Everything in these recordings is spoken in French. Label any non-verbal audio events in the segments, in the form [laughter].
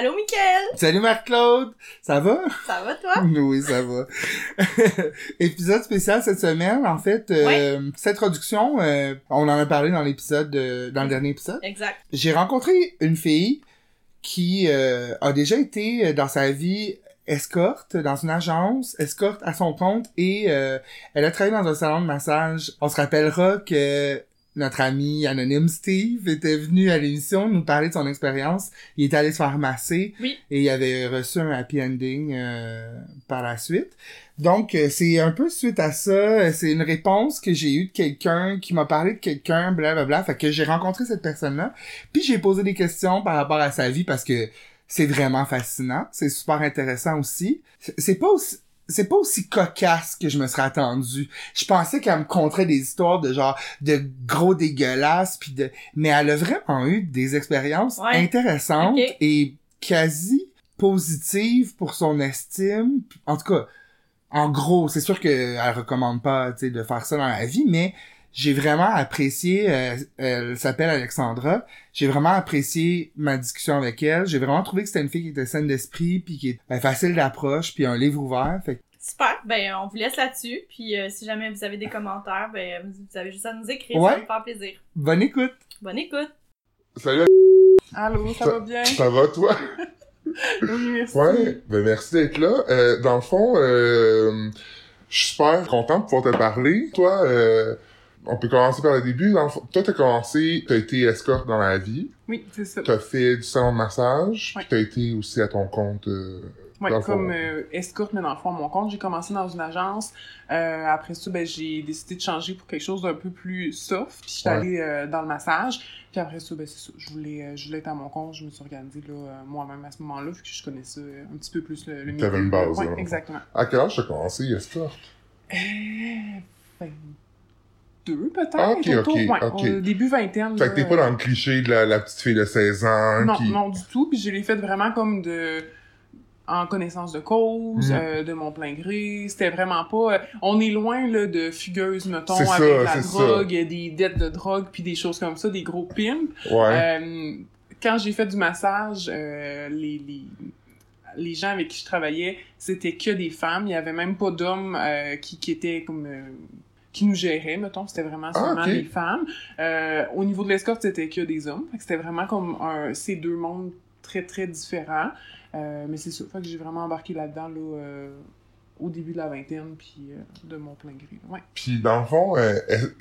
Allô, Mickaël! Salut Marc-Claude! Ça va? Ça va, toi? [laughs] Oui, ça va. [laughs] Épisode spécial cette semaine. En fait, euh, cette introduction, euh, on en a parlé dans l'épisode, euh, dans le dernier épisode. Exact. J'ai rencontré une fille qui euh, a déjà été dans sa vie escorte dans une agence, escorte à son compte et elle a travaillé dans un salon de massage. On se rappellera que notre ami anonyme Steve était venu à l'émission nous parler de son expérience. Il est allé se faire masser oui. et il avait reçu un happy ending euh, par la suite. Donc euh, c'est un peu suite à ça, c'est une réponse que j'ai eue de quelqu'un qui m'a parlé de quelqu'un, blablabla. Fait que j'ai rencontré cette personne-là, puis j'ai posé des questions par rapport à sa vie parce que c'est vraiment fascinant, c'est super intéressant aussi. C'est pas aussi c'est pas aussi cocasse que je me serais attendu. Je pensais qu'elle me conterait des histoires de genre de gros dégueulasses puis de mais elle a vraiment eu des expériences intéressantes et quasi positives pour son estime. En tout cas, en gros, c'est sûr qu'elle recommande pas de faire ça dans la vie, mais j'ai vraiment apprécié, euh, elle s'appelle Alexandra, j'ai vraiment apprécié ma discussion avec elle, j'ai vraiment trouvé que c'était une fille qui était saine d'esprit, puis qui est ben, facile d'approche, puis un livre ouvert, fait Super, ben on vous laisse là-dessus, puis euh, si jamais vous avez des commentaires, ben vous avez juste à nous écrire, ouais. ça va me faire plaisir. Bonne écoute! Bonne écoute! Salut! Allô, ça, va bien? Ça va, toi? [laughs] oui, merci. Ouais, ben merci d'être là. Euh, dans le fond, euh, je suis super content de pouvoir te parler. Toi, euh, on peut commencer par le début. Dans le fond, toi, t'as commencé, t'as été escorte dans la vie. Oui, c'est ça. T'as fait du salon de massage. Puis t'as été aussi à ton compte. Euh, le comme euh, escorte, mais dans le fond, à mon compte, j'ai commencé dans une agence. Euh, après ça, ben, j'ai décidé de changer pour quelque chose d'un peu plus soft. Puis, je suis Ouais. allée euh, dans le massage. Puis après ça, ben, c'est ça. Je voulais, euh, je voulais être à mon compte. Je me suis organisée là, moi-même à ce moment-là, vu que je connaissais un petit peu plus le, le milieu. T'avais une base, là. exactement. À quel âge t'as commencé escorte? Euh, 22 peut-être. Ok, autour, ok, ouais, au début vingtaine. Fait là, que t'es pas euh, dans le cliché de la, la petite fille de 16 ans Non, qui... non du tout. Puis je l'ai fait vraiment comme de en connaissance de cause, Mhm. euh, de mon plein gré. C'était vraiment pas... euh, on est loin là, de fugueuse, mettons, ça, avec la ça. drogue, des dettes de drogue, puis des choses comme ça, des gros pimps. Ouais. Euh, quand j'ai fait du massage, euh, les, les, les gens avec qui je travaillais, c'était que des femmes. Il y avait même pas d'hommes euh, qui, qui étaient comme... euh, qui nous géraient, mettons, c'était vraiment Ah, seulement ok. des femmes. Euh, au niveau de l'escorte, c'était que des hommes. C'était vraiment comme un, ces deux mondes très, très différents. Euh, mais c'est ça. Fait que j'ai vraiment embarqué là-dedans, là, euh, au début de la vingtaine, puis euh, de mon plein gré. Ouais. Puis dans le fond, euh,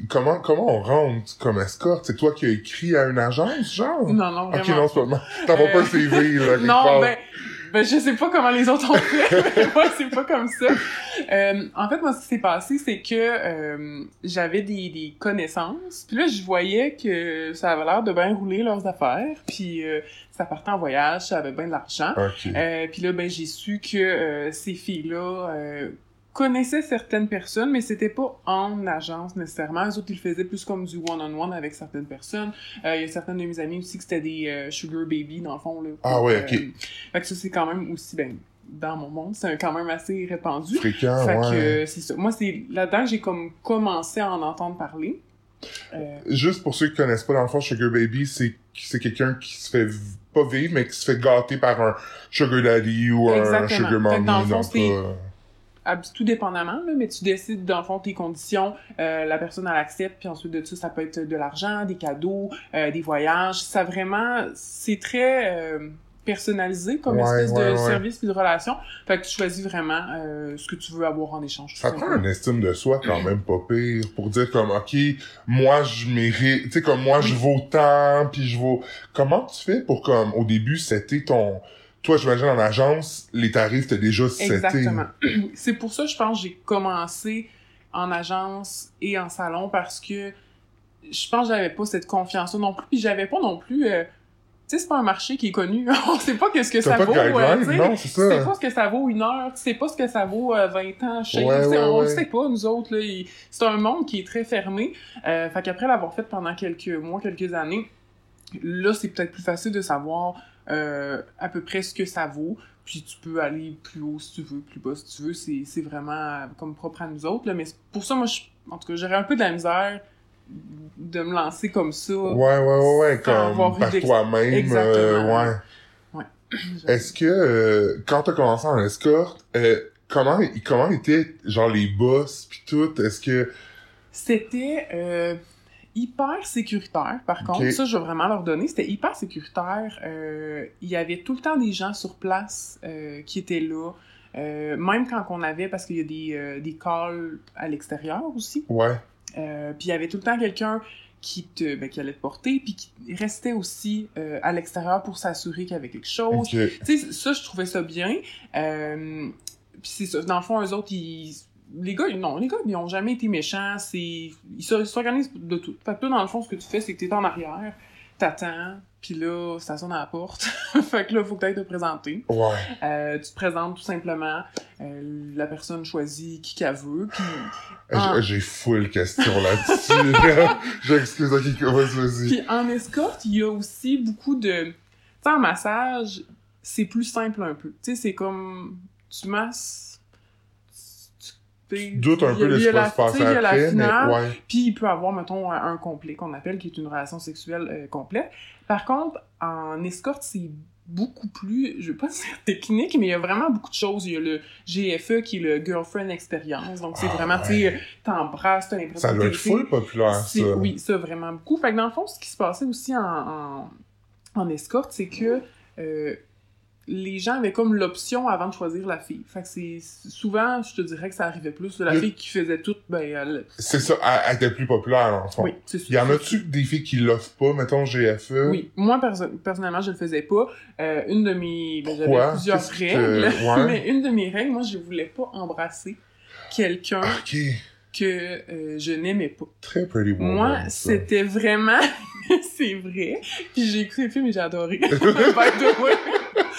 comment comment on rentre comme escorte? C'est toi qui as écrit à une agence, genre? Non, non, vraiment. Ok, non, c'est pas moi. T'as pas Euh, pas un CV, là, [laughs] non, ben, ben, je sais pas comment les autres ont fait, [laughs] mais moi, c'est pas comme ça. Euh, en fait, moi, ce qui s'est passé, c'est que euh, j'avais des, des connaissances, puis là, je voyais que ça avait l'air de bien rouler leurs affaires, puis euh, ça partait en voyage, ça avait bien de l'argent. Ok. Euh, puis là, ben, j'ai su que euh, ces filles-là euh, connaissaient certaines personnes, mais c'était pas en agence nécessairement. Les autres, ils faisaient plus comme du one-on-one avec certaines personnes. Euh, Il y a certaines de mes amies aussi que c'était des euh, sugar baby, dans le fond. Là, Ah ouais, Euh, ok. fait que ça, c'est quand même aussi, ben, dans mon monde, c'est quand même assez répandu. Fréquent, fait ouais. que euh, c'est ça. Moi, c'est là-dedans que j'ai comme commencé à en entendre parler. Euh, Juste pour ceux qui connaissent pas, dans le fond, Sugar Baby, c'est c'est quelqu'un qui se fait pas vivre, mais qui se fait gâter par un Sugar Daddy ou un. Sugar Mommy. dans le fond, donc, c'est- euh, ab- tout dépendamment, là, mais tu décides, dans le fond, tes conditions, euh, la personne, elle accepte, puis ensuite de ça, ça peut être de l'argent, des cadeaux, euh, des voyages. Ça vraiment, c'est très euh, personnalisé comme Ouais, espèce ouais, de ouais. service puis de relation. Fait que tu choisis vraiment euh, ce que tu veux avoir en échange. Ça prend une estime de soi quand même pas pire pour dire comme ok moi je mérite tu sais comme moi je vaux tant puis je vaux comment tu fais pour comme au début c'était ton toi j'imagine en agence les tarifs t'as déjà seté Exactement. [clears throat] c'est pour ça, je pense, j'ai commencé en agence et en salon parce que je pense que j'avais pas cette confiance-là non plus. Puis j'avais pas non plus. euh, tu sais, c'est pas un marché qui est connu. [laughs] On sait pas qu'est-ce que ça pas de vaut. euh, sais. non, c'est Tu sais ça. pas ce que ça vaut une heure, tu sais pas ce que ça vaut euh, 20 ans chez Ouais, tu sais, ouais, On le sait pas, nous autres. là. Il- C'est un monde qui est très fermé. Euh, fait qu'après l'avoir fait pendant quelques mois, quelques années, là, c'est peut-être plus facile de savoir euh, à peu près ce que ça vaut. Puis tu peux aller plus haut si tu veux, plus bas si tu veux. C'est vraiment euh, comme propre à nous autres. Là. Mais pour ça, moi, je, en tout cas, j'aurais un peu de la misère de me lancer comme ça. ouais ouais ouais ouais comme par toi-même euh, ouais Ouais. [clears throat] Est-ce que, euh, quand t'as commencé en escorte, euh, comment, comment étaient, genre, les boss pis tout? Est-ce que... C'était hyper sécuritaire, par contre. Ça, je veux vraiment leur donner. C'était hyper sécuritaire. Euh, il y avait tout le temps des gens sur place euh, qui étaient là. Euh, même quand on avait, parce qu'il y a des, des calls à l'extérieur aussi. Ouais. Puis il y avait tout le temps quelqu'un qui te ben, qui allait te porter, puis qui restait aussi euh, à l'extérieur pour s'assurer qu'il y avait quelque chose. Tu sais, ça, je trouvais ça bien. Euh, puis c'est ça. Dans le fond, eux autres, ils... Les gars, non, les gars, ils ont jamais été méchants. C'est... Ils s'or- ils s'organisent de tout. Fait que toi, dans le fond, ce que tu fais, c'est que t'es en arrière, t'attends, puis là, ça sonne à la porte. [laughs] fait que là, faut que t'ailles te présenter. Ouais. Euh, tu te présentes tout simplement. Euh, la personne choisit qui qu'elle veut, puis... Ah. J'ai full question là-dessus. [laughs] J'excuse, ok, vas-y, vas-y. Puis en escorte, il y a aussi beaucoup de... Tu sais, en massage, c'est plus simple un peu. Tu sais, c'est comme... Tu masses... Tu tu- Doute un peu de ce qui va se passer tu sais, il y a la après, mais finale, ouais. Puis il peut avoir, mettons, un complet qu'on appelle, qui est une relation sexuelle euh, complète. Par contre, en escorte, c'est beaucoup plus, je veux pas [laughs] dire technique, mais il y a vraiment beaucoup de choses. Il y a le GFE qui est le Girlfriend Experience. Donc c'est Ah, vraiment, tu sais, t'embrasses, t'as l'impression Ça doit être full populaire, ça. Oui, ça, vraiment beaucoup. Fait que dans le fond, ce qui se passait aussi en, en, en escorte, c'est que euh, les gens avaient comme l'option avant de choisir la fille. Fait que c'est souvent, je te dirais que ça arrivait plus de la Le- fille qui faisait tout, ben, elle... C'est ça, elle, était plus populaire, le fond. Oui, c'est Y en a-tu des filles qui l'offrent pas, mettons GFE? Oui, moi perso- personnellement, je le faisais pas. Euh, une de mes, ben, j'avais plusieurs règles, [laughs] ouais. mais une de mes règles, moi, je voulais pas embrasser quelqu'un Ok. que euh, je n'aimais pas. Très pretty woman. Moi, c'était vraiment, [laughs] c'est vrai. Puis j'ai écouté le film et j'ai adoré. [laughs] By the way.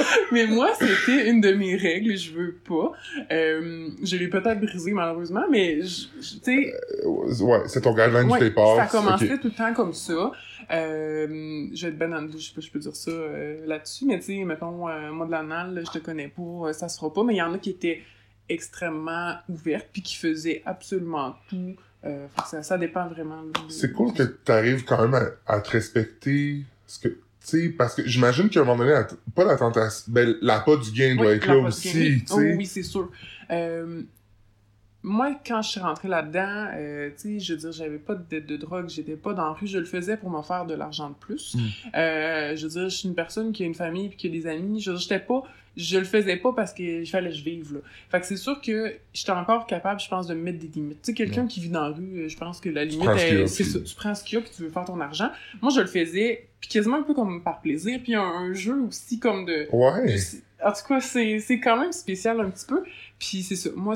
[laughs] Mais moi, c'était une de mes règles, je veux pas. Euh, je l'ai peut-être brisé malheureusement, mais tu sais, Euh, Ouais, c'est ton guideline Ouais, du départ. ça commençait tout le temps comme ça. Euh, je vais être ben je sais pas, je peux dire ça là-dessus, mais tu sais, mettons, moi de l'anal, je te connais pas, ça se fera pas, mais il y en a qui étaient extrêmement ouvertes puis qui faisaient absolument tout. Ça, ça dépend vraiment. de- C'est cool que t'arrives quand même à, à te respecter. Parce que, tu sais, parce que j'imagine qu'à un moment donné, la- pas la tentation, ben, la pas du gain doit Oui, être là aussi, tu Oh, sais. oui, c'est sûr. Euh, moi, quand je suis rentrée là-dedans, euh, tu sais, je veux dire, j'avais pas de dette de drogue, j'étais pas dans la rue, je le faisais pour me faire de l'argent de plus. Mm. Euh, je veux dire, je suis une personne qui a une famille puis qui a des amis. Je veux dire, j'étais pas, je le faisais pas parce qu'il fallait que je vive, là. Fait que c'est sûr que j'étais encore capable, je pense, de me mettre des limites. Tu sais, quelqu'un qui vit dans la rue, je pense que la limite, ce c'est ça. Tu prends ce qu'il y a puis tu veux faire ton argent. Moi, je le faisais, puis quasiment un peu comme par plaisir, puis un, un jeu aussi comme de, Ouais. En tout cas, c'est c'est quand même spécial un petit peu. Puis c'est ça. Moi,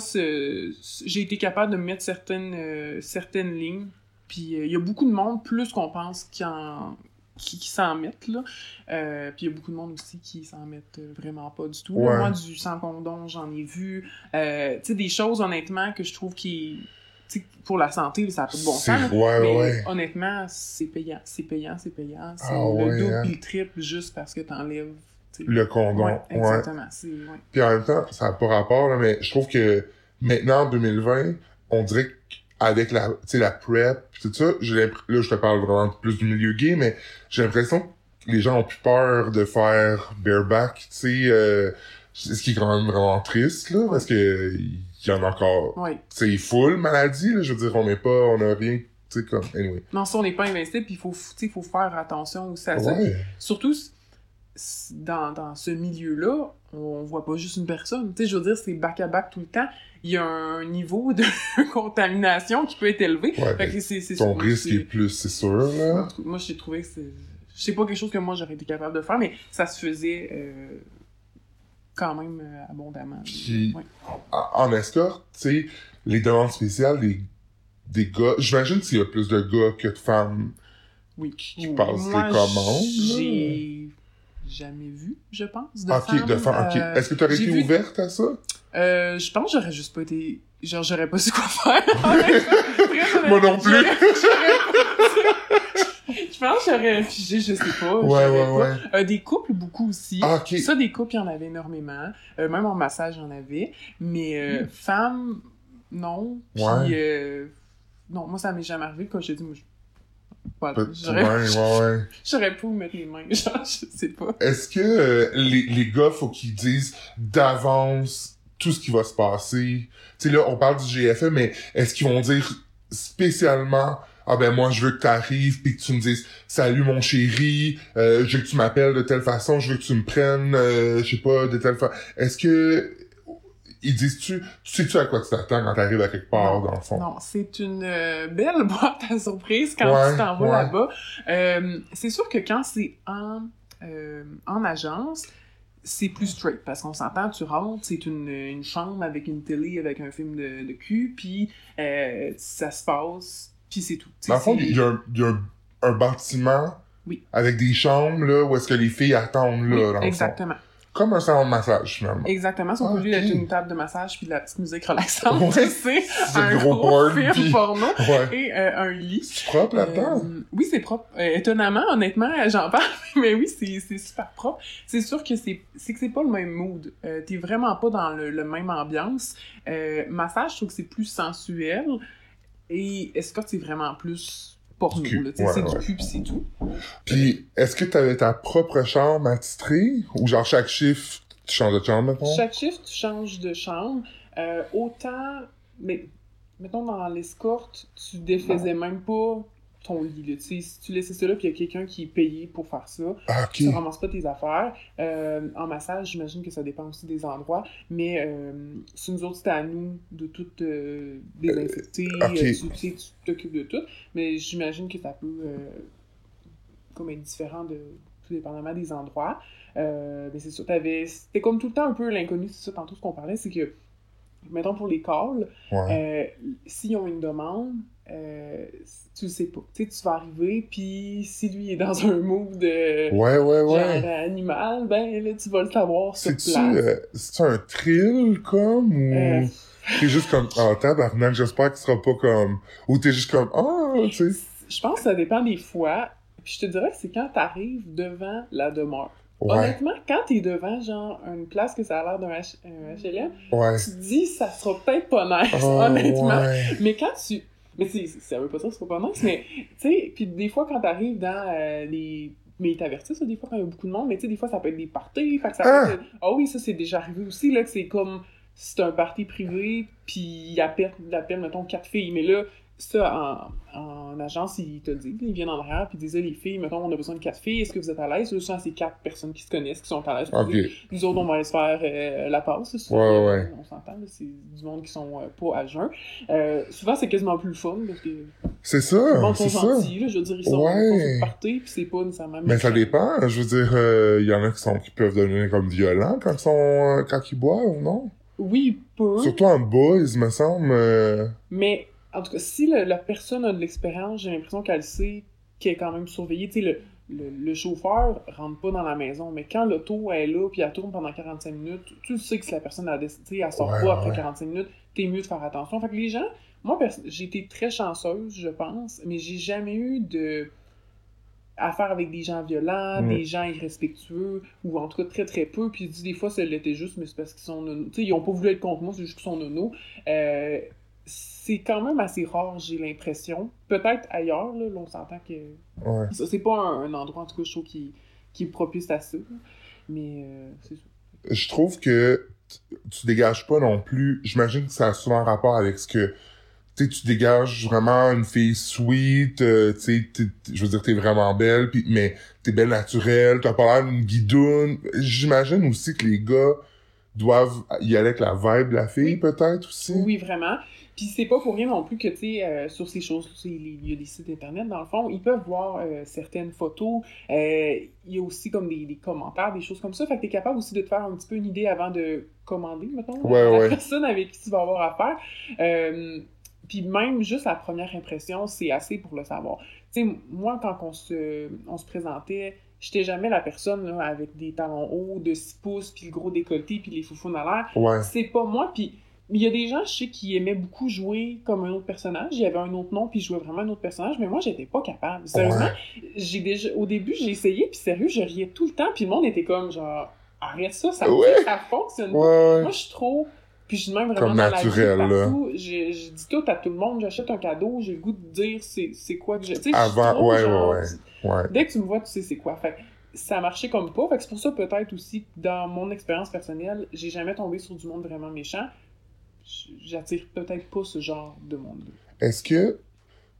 j'ai été capable de mettre certaines, euh, certaines lignes. Puis euh, il y a beaucoup de monde, plus qu'on pense, qui en qui, qui s'en mettent, là. Euh, puis il y a beaucoup de monde aussi qui s'en mettent euh, vraiment pas du tout. Ouais. Moi, du sans condom, j'en ai vu. Euh, tu sais, des choses, honnêtement, que je trouve qui... tu sais, pour la santé, ça n'a pas de bon C'est- sens. ouais, Mais ouais. honnêtement, c'est payant. C'est payant, c'est payant. C'est Ah le ouais, double hein. le triple juste parce que t'enlèves... tu sais. Le condom. Exactement. Puis en même temps, ça n'a pas rapport, là, mais je trouve que maintenant, en 2020, on dirait qu'avec la, la prep, tout ça, là, je te parle vraiment plus du milieu gay, mais j'ai l'impression que les gens ont plus peur de faire bareback, tu sais, euh, ce qui est quand même vraiment triste, là, parce que il y en a encore, Ouais. tu sais, full maladie, là, je veux dire, on n'est pas, on a rien, tu sais, comme, anyway. Non, ça, on n'est pas invincible, puis il faut, faut faire attention aussi à ça. Ouais. Surtout, dans, dans ce milieu-là, on voit pas juste une personne. Tu sais, je veux dire, c'est back-à-back tout le temps. Il y a un niveau de [laughs] contamination qui peut être élevé. Ouais, Fait que c'est, c'est Ton risque est plus, c'est sûr, là. Moi, j'ai trouvé que c'est... C'est pas quelque chose que moi, j'aurais été capable de faire, mais ça se faisait euh, quand même euh, abondamment. Puis- Ouais. en en escorte, tu sais, les demandes spéciales des, des gars, j'imagine qu'il y a plus de gars que de femmes. Oui. qui Oui. passent les Moi, commandes, J'ai jamais vu, je pense, de femmes. de femmes, ok. euh, Est-ce que tu aurais été vu- ouverte à ça? Euh, je pense que j'aurais juste pas été. Genre, j'aurais pas su quoi faire. [laughs] Moi non plus. Je pense que j'aurais figé, je sais pas. Ouais, ouais, pas. ouais. Euh, des couples, beaucoup aussi. Ah. Ça, des couples, il y en avait énormément. Euh, même en massage, il y en avait. Mais euh, femmes, non. Puis, Ouais. euh, non, moi, ça m'est jamais arrivé. Je te dis, moi, je-. Peut- J'aurais Ouais, ouais, ouais. [laughs] j'aurais pas où mettre les mains, [laughs] genre, je sais pas. Est-ce que les, les gars, faut qu'ils disent d'avance tout ce qui va se passer? Tu sais, là, on parle du GFE, mais est-ce qu'ils vont dire spécialement ah ben moi je veux que t'arrives puis que tu me dises salut mon chéri euh, je veux que tu m'appelles de telle façon je veux que tu me prennes euh, je sais pas de telle façon est-ce que ils disent tu tu sais tu à quoi tu t'attends quand t'arrives à quelque part dans le fond? Non, c'est une euh, belle [laughs] boîte à surprise quand Ouais, tu t'en vas ouais. là-bas. C'est sûr que quand c'est en, en agence, c'est plus straight parce qu'on s'entend, tu rentres, c'est une, une chambre avec une télé, avec un film de, de cul, puis euh, ça se passe, puis c'est tout. Dans le fond il y a, un, il y a un, un bâtiment Oui. avec des chambres là où est-ce que les filles attendent là Oui, dans exactement. Comme un salon de massage finalement Exactement. Son Ah, produit ok. est une table de massage puis de la petite musique relaxante. Ouais. [laughs] C'est un gros gros, film porno [laughs] ouais et euh, un lit. c'est propre là-dedans Euh, oui, c'est propre. Euh, étonnamment, honnêtement, [laughs] j'en parle, mais oui, c'est super propre. C'est sûr que c'est c'est que c'est pas le même mood. T'es vraiment pas dans le, le même ambiance. Massage, je trouve que c'est plus sensuel. Et escorte, c'est vraiment plus porno. Tu c'est ouais. du cul pis c'est tout. Puis, est-ce que t'avais ta propre chambre attitrée? Ou genre chaque chiffre, tu changes de chambre, mettons? Chaque chiffre, tu changes de chambre. Euh, autant, mais mettons dans l'escorte, tu défaisais même pas ton lit. Sais, si tu laissais ça là, puis il y a quelqu'un qui est payé pour faire ça, Ah, tu ok. ramasses pas tes affaires. Euh, en massage, j'imagine que ça dépend aussi des endroits, mais euh, si nous autres, c'était à nous de tout euh, désinfecter, euh, tu tu sais, tu t'occupes de tout, mais j'imagine que ça peut euh, comme être différent de tout dépendamment des endroits. Euh, mais c'est sûr, t'avais, c'était comme tout le temps un peu l'inconnu, c'est ça tantôt ce qu'on parlait, c'est que, mettons pour les calls, Ouais. euh, s'ils ont une demande, euh, tu le sais pas. Tu sais, tu vas arriver, puis si lui est dans [laughs] un mood de Ouais, ouais, genre ouais. animal, ben là, tu vas le savoir sur place. euh, c'est-tu un thrill, comme, ou Euh, t'es juste comme, oh, tabarnak, j'espère qu'il sera pas comme, ou t'es juste comme, ah, tu sais. je pense que ça dépend des fois. Puis je te dirais que c'est quand t'arrives devant la demeure. Ouais, Honnêtement, quand t'es devant, genre, une place que ça a l'air d'un H- un HLM, ouais. tu te dis, ça sera peut-être pas nice, Oh, honnêtement. ouais. Mais quand tu. Mais c'est, ça veut pas dire que c'est pas nice, mais tu sais, puis des fois quand t'arrives dans euh, les. Mais ils t'avertissent, ça, des fois quand il y a beaucoup de monde, mais tu sais, des fois ça peut être des parties, fait que ça Ah! peut être. Ah oui, ça c'est déjà arrivé aussi, là, que c'est comme. C'est un party privé, puis ils appellent, ils appellent, mettons, quatre filles, mais là, ça, en, en agence, ils te le disent, ils viennent en arrière, puis ils disent, les filles, mettons, on a besoin de quatre filles, est-ce que vous êtes à l'aise? Là, souvent, c'est quatre personnes qui se connaissent, qui sont à l'aise. pour Ok. dire, nous autres, on va aller se faire euh, la passe. souvent, Ouais, ouais. On s'entend, c'est du monde qui sont euh, pas à jeun. Euh, souvent, c'est quasiment plus le fun, parce que C'est ça, gens c'est sont ça. gentils, là, je veux dire, ils sont, Ouais. party, puis c'est pas nécessairement... Mais ça dépend, je veux dire, il y en a qui sont, qui peuvent devenir comme violents quand ils sont, quand ils boivent, non? Oui, peu, Surtout en boys, me semble, mais en tout cas, si le- la personne a de l'expérience, j'ai l'impression qu'elle sait qu'elle est quand même surveillée. Tu sais, le, le, le chauffeur rentre pas dans la maison, mais quand l'auto est là, puis elle tourne pendant 45 minutes, tu sais que si la personne a décidé, elle sort Ouais, pas après ouais. 45 minutes, t'es mieux de faire attention. Fait que les gens, moi, j'ai été très chanceuse, je pense, mais j'ai jamais eu de affaire avec des gens violents, Mm. des gens irrespectueux, ou en tout cas très très peu, puis je dis des fois ça l'était juste, mais c'est parce qu'ils sont nono. Tu sais, ils ont pas voulu être contre moi, c'est juste qu'ils sont nono. Euh, c'est quand même assez rare, j'ai l'impression. Peut-être ailleurs, là, là, on s'entend que ouais. ça, c'est pas un, un endroit, en tout cas, je trouve, qui, qui est propice à ça. Mais euh, c'est ça. je trouve que tu dégages pas non plus. J'imagine que ça a souvent rapport avec ce que tu sais, tu dégages vraiment une fille sweet, euh, tu sais, je veux dire, t'es vraiment belle, pis, mais t'es belle naturelle, t'as pas l'air d'une guidoune. J'imagine aussi que les gars doivent y aller avec la vibe de la fille, Oui. peut-être aussi. Oui, vraiment. Puis c'est pas pour rien non plus que, tu sais, euh, sur ces choses, il y a des sites internet, dans le fond, ils peuvent voir euh, certaines photos. Euh, il y a aussi comme des, des commentaires, des choses comme ça. Fait que t'es capable aussi de te faire un petit peu une idée avant de commander, mettons, Ouais, la ouais. personne avec qui tu vas avoir affaire. Puis même juste la première impression, c'est assez pour le savoir. Tu sais, moi, quand on se, on se présentait, j'étais jamais la personne là, avec des talons hauts de 6 pouces, puis le gros décolleté, puis les foufounes à l'air Ouais. c'est pas moi. Puis il y a des gens, je sais, qui aimaient beaucoup jouer comme un autre personnage. Il y avait un autre nom, puis je jouais vraiment un autre personnage, mais moi, j'étais pas capable. Sérieusement, j'ai déjà, au début, j'ai essayé, puis sérieux, je riais tout le temps, puis le monde était comme genre, arrête ça, ça, Ouais. ça fonctionne pas. Ouais, ouais. Moi, je suis trop. Puis je de même vraiment Comme dans naturel, la vie, là. Je, je dis tout à tout le monde, j'achète un cadeau, j'ai le goût de dire c'est quoi que j'ai. Tu sais, je Avant, trop ouais, genre- ouais, ouais. Ouais. Dès que tu me vois, tu sais c'est quoi. Fait ça a marché comme pas. Fait que c'est pour ça peut-être aussi dans mon expérience personnelle, j'ai jamais tombé sur du monde vraiment méchant. J'attire peut-être pas ce genre de monde. Est-ce que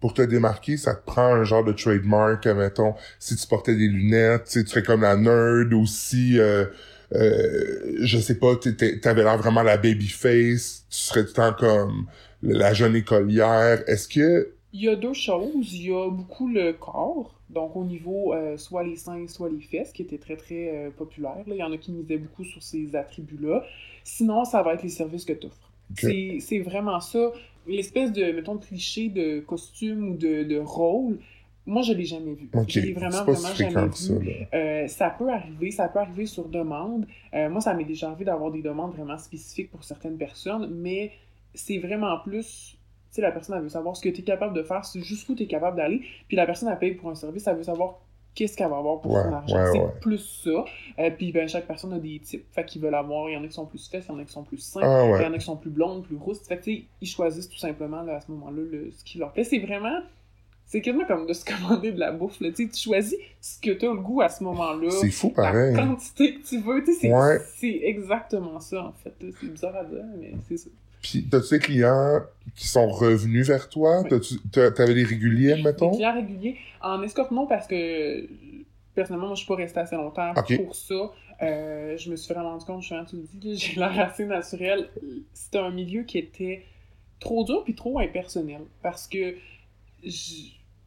pour te démarquer, ça te prend un genre de trademark, mettons, si tu portais des lunettes, tu serais comme la nerd ou si, euh, euh, je sais pas, t'avais l'air vraiment la baby face, tu serais tout le temps comme la jeune écolière. Est-ce que Il y a deux choses. Il y a beaucoup le corps, donc au niveau euh, soit les seins, soit les fesses, qui était très très euh, populaire. là. Il y en a qui misaient beaucoup sur ces attributs-là. Sinon, ça va être les services que tu offres. C'est c'est vraiment ça. L'espèce de, mettons, cliché de costume ou de, de rôle, moi, je l'ai jamais vu. Je l'ai vraiment, vraiment jamais ça, vu. Euh, ça peut arriver, ça peut arriver sur demande. Euh, moi, ça m'est déjà arrivé d'avoir des demandes vraiment spécifiques pour certaines personnes, mais c'est vraiment plus, tu sais, la personne, elle veut savoir ce que tu es capable de faire, jusqu'où tu es capable d'aller, puis la personne, elle paye pour un service, elle veut savoir qu'est-ce qu'elle va avoir pour Ouais, son argent? ouais, c'est ouais. plus ça. Euh, puis ben, chaque personne a des types, fait qu'ils veulent avoir, il y en a qui sont plus fesses, il y en a qui sont plus seins, Ah il y en a qui sont plus blondes, plus rousses. Fait que, ils choisissent tout simplement, là, à ce moment-là, le- ce qui leur plaît. C'est vraiment... C'est quasiment comme de se [laughs] commander de la bouffe, là. Tu choisis ce que tu as le goût à ce moment-là. C'est fou La pareil. quantité que tu veux, c'est c'est exactement ça, en fait. C'est bizarre à dire, mais c'est ça. Puis t'as-tu des clients qui sont revenus vers toi? Oui. T'avais des réguliers, Des mettons? clients réguliers. En escorte, non, parce que personnellement, moi, je suis pas restée assez longtemps pour ça. Euh, je me suis vraiment rendu compte, justement, tu le dis, [laughs] j'ai l'air assez naturel. C'était un milieu qui était trop dur puis trop impersonnel. Parce que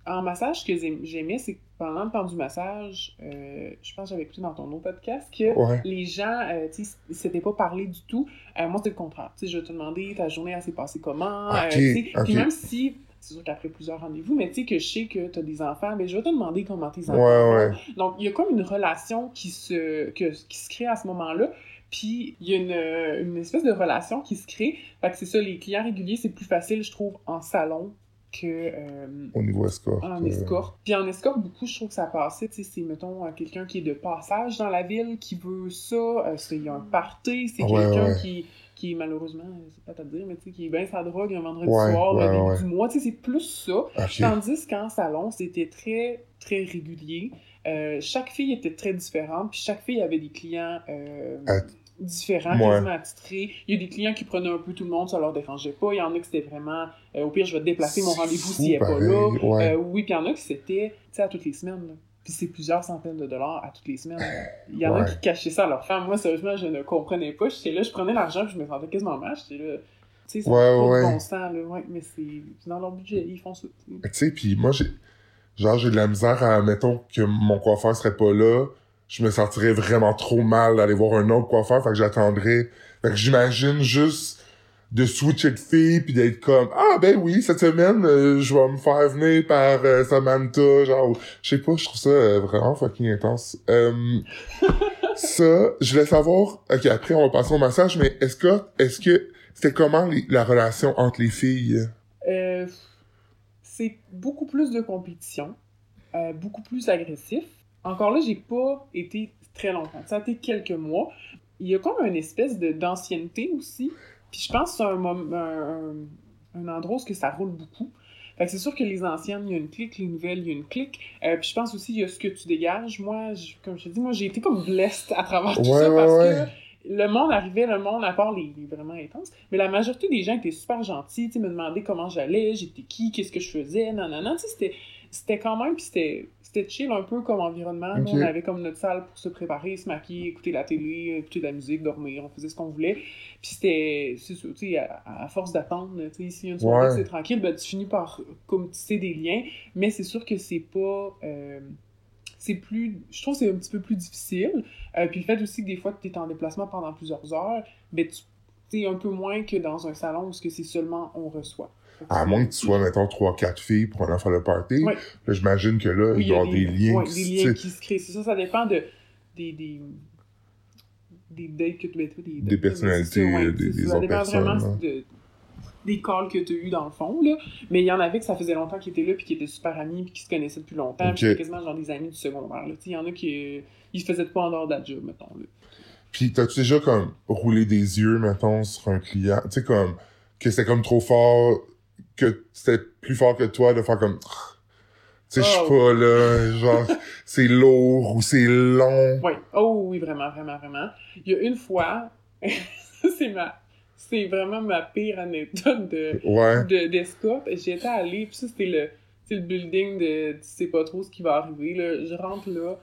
en massage, ce que j'aim- j'aimais, c'est que pendant le temps du massage, euh, je pense que j'avais écouté dans ton autre podcast que Ouais. les gens, euh, tu sais, s'étaient pas parlé du tout. Euh, moi, c'était le contraire. Tu sais, je vais te demander, ta journée, elle s'est passée comment? Euh. Puis même si, c'est sûr qu'après plusieurs rendez-vous, mais tu sais que je sais que tu as des enfants, mais je vais te demander comment tes enfants Ouais, vont. ouais. Donc, il y a comme une relation qui se, que, qui se crée à ce moment-là. Puis, il y a une, une espèce de relation qui se crée. Fait que c'est ça, les clients réguliers, c'est plus facile, je trouve, en salon que euh, Au niveau escorte. en euh, escorte. Puis en escorte, beaucoup, je trouve que ça passait, tu sais, c'est, mettons, euh, quelqu'un qui est de passage dans la ville, qui veut ça, euh, il y a un party, c'est Ouais, quelqu'un ouais. qui, qui est malheureusement, euh, c'est pas à te dire, mais tu sais, qui est bien sa drogue un vendredi Ouais, soir, le début du mois, tu sais, c'est plus ça. Ok. Tandis qu'en salon, c'était très, très régulier. Euh, chaque fille était très différente, puis chaque fille avait des clients euh, Att- différents, Ouais. quasiment attitrés. Il y a des clients qui prenaient un peu tout le monde, ça leur dérangeait pas. Il y en a qui c'était vraiment, euh, au pire, je vais déplacer mon C'est rendez-vous s'il n'est pas là. ouais. Euh, oui, puis il y en a qui c'était, tu sais, à toutes les semaines. là. Puis c'est plusieurs centaines de dollars à toutes les semaines. Il y en a qui cachaient ça à leur femme. Moi, sérieusement, je ne comprenais pas. J'étais là, je prenais l'argent, je me sentais quasiment mal. J'étais là, tu sais, n'a Ouais, pas sens, là. Ouais, mais c'est c'est dans leur budget, ils font ça. tu sais. Tu sais, puis moi, j'ai... Genre, j'ai de la misère à, mettons, que mon coiffeur serait pas là. Je me sentirais vraiment trop mal d'aller voir un autre coiffeur, fait que j'attendrais. Fait que j'imagine juste de switcher de fille puis d'être comme ah ben oui cette semaine euh, je vais me faire venir par euh, Samantha genre je sais pas je trouve ça euh, vraiment fucking intense euh, [laughs] ça je voulais savoir ok après on va passer au massage mais est-ce que est-ce que c'était comment les- la relation entre les filles? Euh, c'est beaucoup plus de compétition, euh, beaucoup plus agressif. Encore là, j'ai pas été très longtemps. Ça a été quelques mois. Il y a comme une espèce d'ancienneté aussi. Puis je pense que c'est un, un, un- endroit où ça roule beaucoup. Fait que c'est sûr que les anciennes, il y a une clique, les nouvelles, il y a une clique. Euh, puis je pense aussi, il y a ce que tu dégages. Moi, je- comme je te dis, moi, j'ai été comme blessed à travers tout Ouais, ça parce ouais. que le monde arrivait, le monde, à part les, les vraiment intenses, mais la majorité des gens étaient super gentils, tu me demandaient comment j'allais, j'étais qui, qu'est-ce que je faisais, non, non, non, tu sais, c'était, c'était quand même, puis c'était, c'était chill un peu comme environnement. Nous, Ok. on avait comme notre salle pour se préparer, se maquiller, écouter la télé, écouter de la musique, dormir, on faisait ce qu'on voulait. Puis c'était, c'est ça, tu sais, à, à force d'attendre, tu sais, a une soirée Ouais. c'est tranquille, ben, tu finis par comme tisser des liens, mais c'est sûr que c'est pas... euh, c'est plus je trouve que c'est un petit peu plus difficile Euh, puis le fait aussi que des fois tu es en déplacement pendant plusieurs heures ben tu c'est un peu moins que dans un salon où ce que c'est seulement on reçoit À moins que tu sois, mettons, trois, quatre filles pour aller faire le party. Ouais. Là, j'imagine que là, Oui, il doit y avoir des liens. ouais, qui des liens qui se créent c'est ça ça dépend de des des des dates que tu mets des, Des personnalités, ça, euh, des- des ça, autres dépend personnes, vraiment de- des calls que tu as eu dans le fond là mais il y en avait que ça faisait longtemps qu'ils étaient là puis qui étaient super amis puis qui se connaissaient depuis longtemps Ok. puis quasiment genre des amis du secondaire là il y en a qui euh, ils se faisaient de quoi en dehors de la job mettons là Puis t'as-tu déjà comme roulé des yeux, mettons, sur un client? Tu sais, comme, que c'était comme trop fort, que c'était plus fort que toi de faire comme... Tu sais, je suis Oh. pas là, genre, [laughs] c'est lourd ou c'est long. Oui, oh oui, vraiment, vraiment, vraiment. Il y a une fois, [laughs] c'est ma, c'est vraiment ma pire anecdote de, Ouais. de, d'escorte. J'étais allée, puis ça, c'était le, c'est le building de tu sais pas trop ce qui va arriver, là. Je rentre là,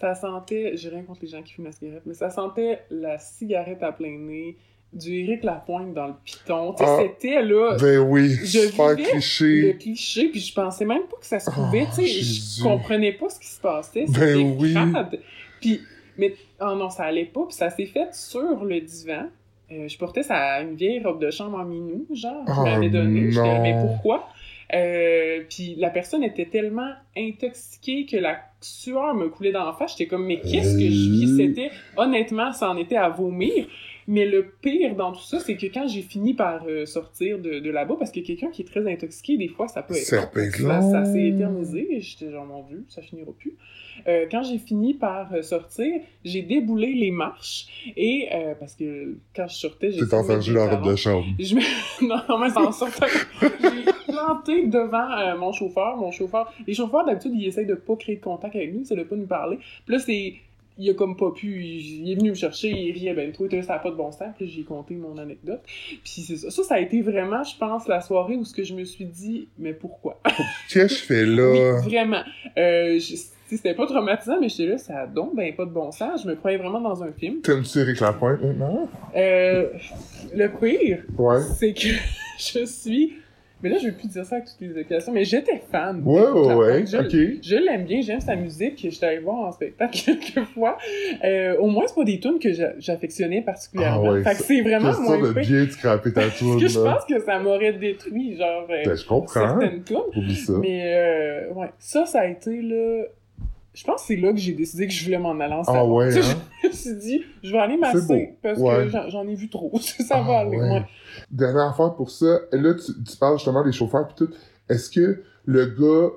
ça sentait, j'ai rien contre les gens qui fument la cigarette, mais ça sentait la cigarette à plein nez, du Éric Lapointe dans le sais, Ah. c'était là, Ben oui, Je super vivais le cliché. cliché, puis je pensais même pas que ça se pouvait, Oh, tu sais, je comprenais pas ce qui se passait, Ben c'était oui. crade. Puis, mais, oh non, ça allait pas, puis ça s'est fait sur le divan. Euh, je portais ça une vieille robe de chambre en minou, genre, je Oh, m'avais donné, non. mais pourquoi? Euh, puis la personne était tellement intoxiquée que la sueur me coulait dans la face. J'étais comme, mais qu'est-ce que je vis? C'était, honnêtement, ça en était à vomir. Mais le pire dans tout ça, c'est que quand j'ai fini par euh, sortir de, de là-bas, parce que quelqu'un qui est très intoxiqué, des fois, ça peut être... Ça peut être Ça, s'est éternisé, et j'étais genre, mon Dieu, ça finira plus. Euh, quand j'ai fini par euh, sortir, j'ai déboulé les marches, et euh, parce que quand je sortais, j'ai... T'es enfergé dans la robe de chambre. Je me... [laughs] non, mais en sortant, j'ai planté devant mon chauffeur. Mon chauffeur, les chauffeurs d'habitude ils essayent de pas créer de contact avec nous, c'est de pas nous parler. Puis là c'est, il a comme pas pu, il, il est venu me chercher, il riait ben là, ça a pas de bon sens. Puis j'ai conté mon anecdote. Puis c'est ça. ça, ça a été vraiment, je pense, la soirée où ce que je me suis dit, mais pourquoi? [laughs] Qu'est-ce que je fais Oui, là? vraiment. Euh, je- c'était pas traumatisant, mais j'étais là, ça a donc ben pas de bon sens. Je me croyais vraiment dans un film. T'aimes-tu Eric Lapointe maintenant? Euh, le pire, Ouais. c'est que [laughs] je suis. Mais là, je vais plus dire ça avec toutes les occasions, mais j'étais fan. Ouais, ouais, ouais. Je, Ok. je l'aime bien, j'aime sa musique. Je suis allée voir en spectacle [laughs] quelques fois. Euh, au moins, c'est pas des tunes que j'a- j'affectionnais particulièrement. Ah ouais, fait que ça- c'est vraiment Question moins de fait. bien scraper ta [laughs] Parce toune, que je pense que ça m'aurait détruit, genre, euh, Ben, je comprends. certaines tunes. Mais, euh, ouais, ça, ça a été, là... Je pense que c'est là que j'ai décidé que je voulais m'en aller en Ah salon. ouais, Tu sais, hein? Je me suis dit, je vais aller masser parce Ouais. que j'en- ai vu trop. [laughs] ça Ah va aller. ouais. ouais. Dernière affaire pour ça, là, tu, tu parles justement des chauffeurs pis tout. Est-ce que le gars,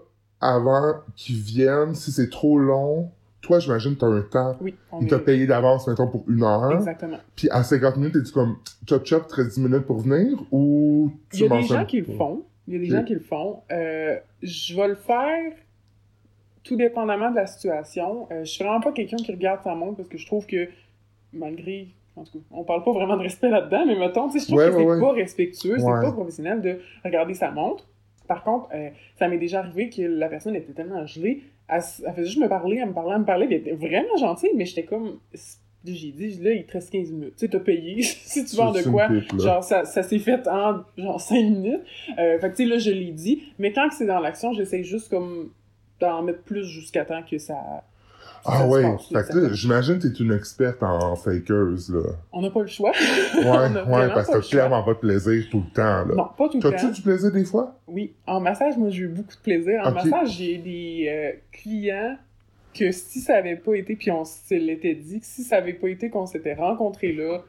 avant qu'il vienne, si c'est trop long, toi, j'imagine, t'as un temps. Oui, Il t'a payé d'avance, mettons, pour une heure. Exactement. Puis à 50 minutes, es-tu comme chop chop, 13 minutes pour venir ou tu Il y a des gens qui le font. Il y a des gens qui le font. Euh, je vais le faire tout dépendamment de la situation. Euh, je suis vraiment pas quelqu'un qui regarde sa montre parce que je trouve que, malgré. En tout cas, on parle pas vraiment de respect là-dedans, mais mettons, je trouve Ouais, que c'est ouais. pas respectueux, c'est pas professionnel de regarder sa montre. Par contre, euh, ça m'est déjà arrivé que la personne était tellement gelée, elle, faisait juste me parler, elle me parlait, elle me parlait, elle était vraiment gentille, mais j'étais comme. J'ai dit, là, il te reste 15 minutes. Tu sais, t'as payé. [laughs] si tu vends de quoi, pipe. Genre, ça, ça s'est fait en genre 5 minutes. Euh, fait que, tu sais, là, je l'ai dit. Mais quand c'est dans l'action, j'essaie juste comme d'en mettre plus jusqu'à temps que ça. Ah ça que là, j'imagine que t'es une experte en fakeuse, là. On n'a pas le choix. [laughs] A ouais, parce que t'as clairement pas de plaisir tout le temps, là. Non, pas tout le T'as-tu temps. du plaisir des fois? Oui. En massage, moi, j'ai eu beaucoup de plaisir. En massage, j'ai des euh, clients que si ça avait pas été, puis on se l'était dit, que si ça avait pas été qu'on s'était rencontrés là,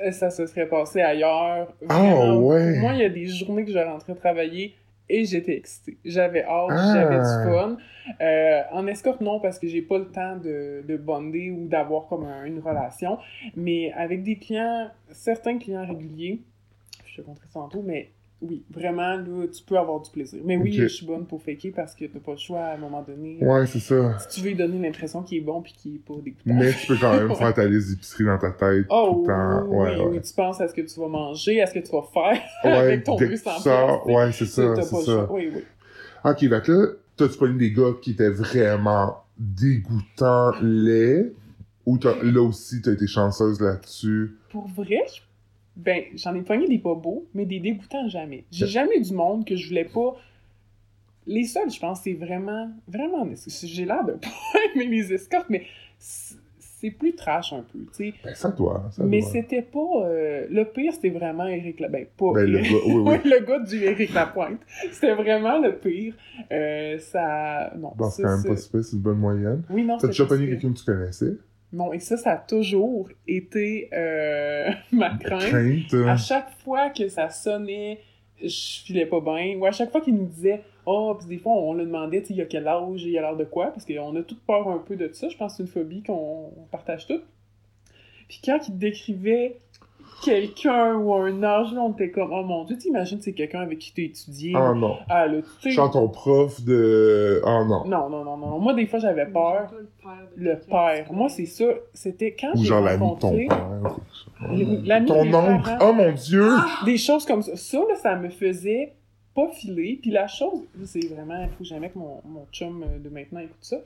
euh, ça se serait passé ailleurs. Ah, ouais. Moi, il y a des journées que je rentrais travailler et j'étais excitée. J'avais hâte, Ah. j'avais du fun. Euh, en escorte, non, parce que j'ai pas le temps de, de bonder ou d'avoir comme un- une relation. Mais avec des clients, certains clients réguliers, je te montrerai ça tantôt, mais oui, vraiment, là, tu peux avoir du plaisir. Mais oui, je suis bonne pour faker parce que t'as pas le choix à un moment donné. Ouais, c'est ça. Si tu veux lui donner l'impression qu'il est bon puis qu'il est pas dégoûtant. Mais tu peux quand même [laughs] faire ta liste d'épicerie dans ta tête tout Oh, le temps. oui, Ouais, oui, ouais. tu penses à ce que tu vas manger, à ce que tu vas faire [laughs] Ouais, avec ton plastique. ouais, c'est ça, c'est ça. choix. Oui, oui. Ok, que là, t'as-tu pas eu des gars qui étaient vraiment dégoûtants, laids, ou là aussi t'as été chanceuse là-dessus? Pour vrai, je- ben, j'en ai pogné des pas beaux, mais des dégoûtants jamais. J'ai jamais eu du monde que je voulais pas. Les seuls, je pense, c'est vraiment, vraiment. J'ai l'air de [laughs] pas aimer les escortes, mais c'est plus trash un peu, tu sais. Ben, ça doit, ça Mais c'était pas. euh, le pire, c'était vraiment Eric La... Ben, pas. Ben, le Éric- gars, oui, oui. [laughs] le gars du Eric Lapointe. C'était vraiment le pire. Euh, ça. Non. Bon, c'est quand même pas super, c'est une bonne moyenne. Oui, non, T'as déjà quelqu'un que tu connaissais? Non, et ça, ça a toujours été euh, [laughs] ma crainte. Crainte? euh, À chaque fois que ça sonnait, je filais pas bien. Ou à chaque fois qu'il nous disait Oh, puis des fois, on le demandait, tu sais, il y a quel âge, il y a l'air de quoi, parce qu'on a toute peur un peu de ça. Je pense que c'est une phobie qu'on partage toutes. Puis quand il décrivait quelqu'un ou un âge, là, on était comme, oh mon dieu, t'imagines, c'est quelqu'un avec qui t'as étudié. Ah non. Ah, là, tu sais. Genre ton prof de... Ah non. Non, non, non, non. Moi, des fois, j'avais peur. Le père. Moi, c'est ça. C'était quand Ou j'ai genre l'ami de ton père. l'ami de Ton oncle. parents. Oh mon dieu! des choses comme ça. Ça, là, ça me faisait pas filer. Puis la chose, c'est vraiment, il faut jamais que mon, mon chum euh, de maintenant écoute ça.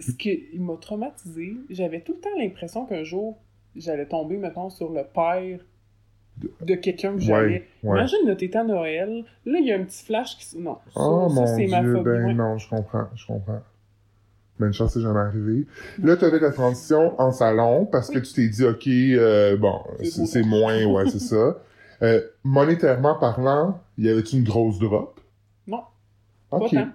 Ce qui m'a traumatisé, j'avais tout le temps l'impression qu'un jour, j'allais tomber, mettons, sur le père de quelqu'un que j'avais. Ouais, ouais. Imagine, là, t'es à Noël, là, il y a un petit flash qui... Non, ça, Oh ça, c'est ma phobie. ben ouais. non, je comprends, je comprends. Mais une chance, c'est jamais arrivé. Là, tu avais ta transition en salon parce que tu t'es dit, OK, euh, bon, C'est moins, ouais, c'est ça. [laughs] Euh, monétairement parlant, y avait-tu une grosse drop? Non. OK. Pas tant.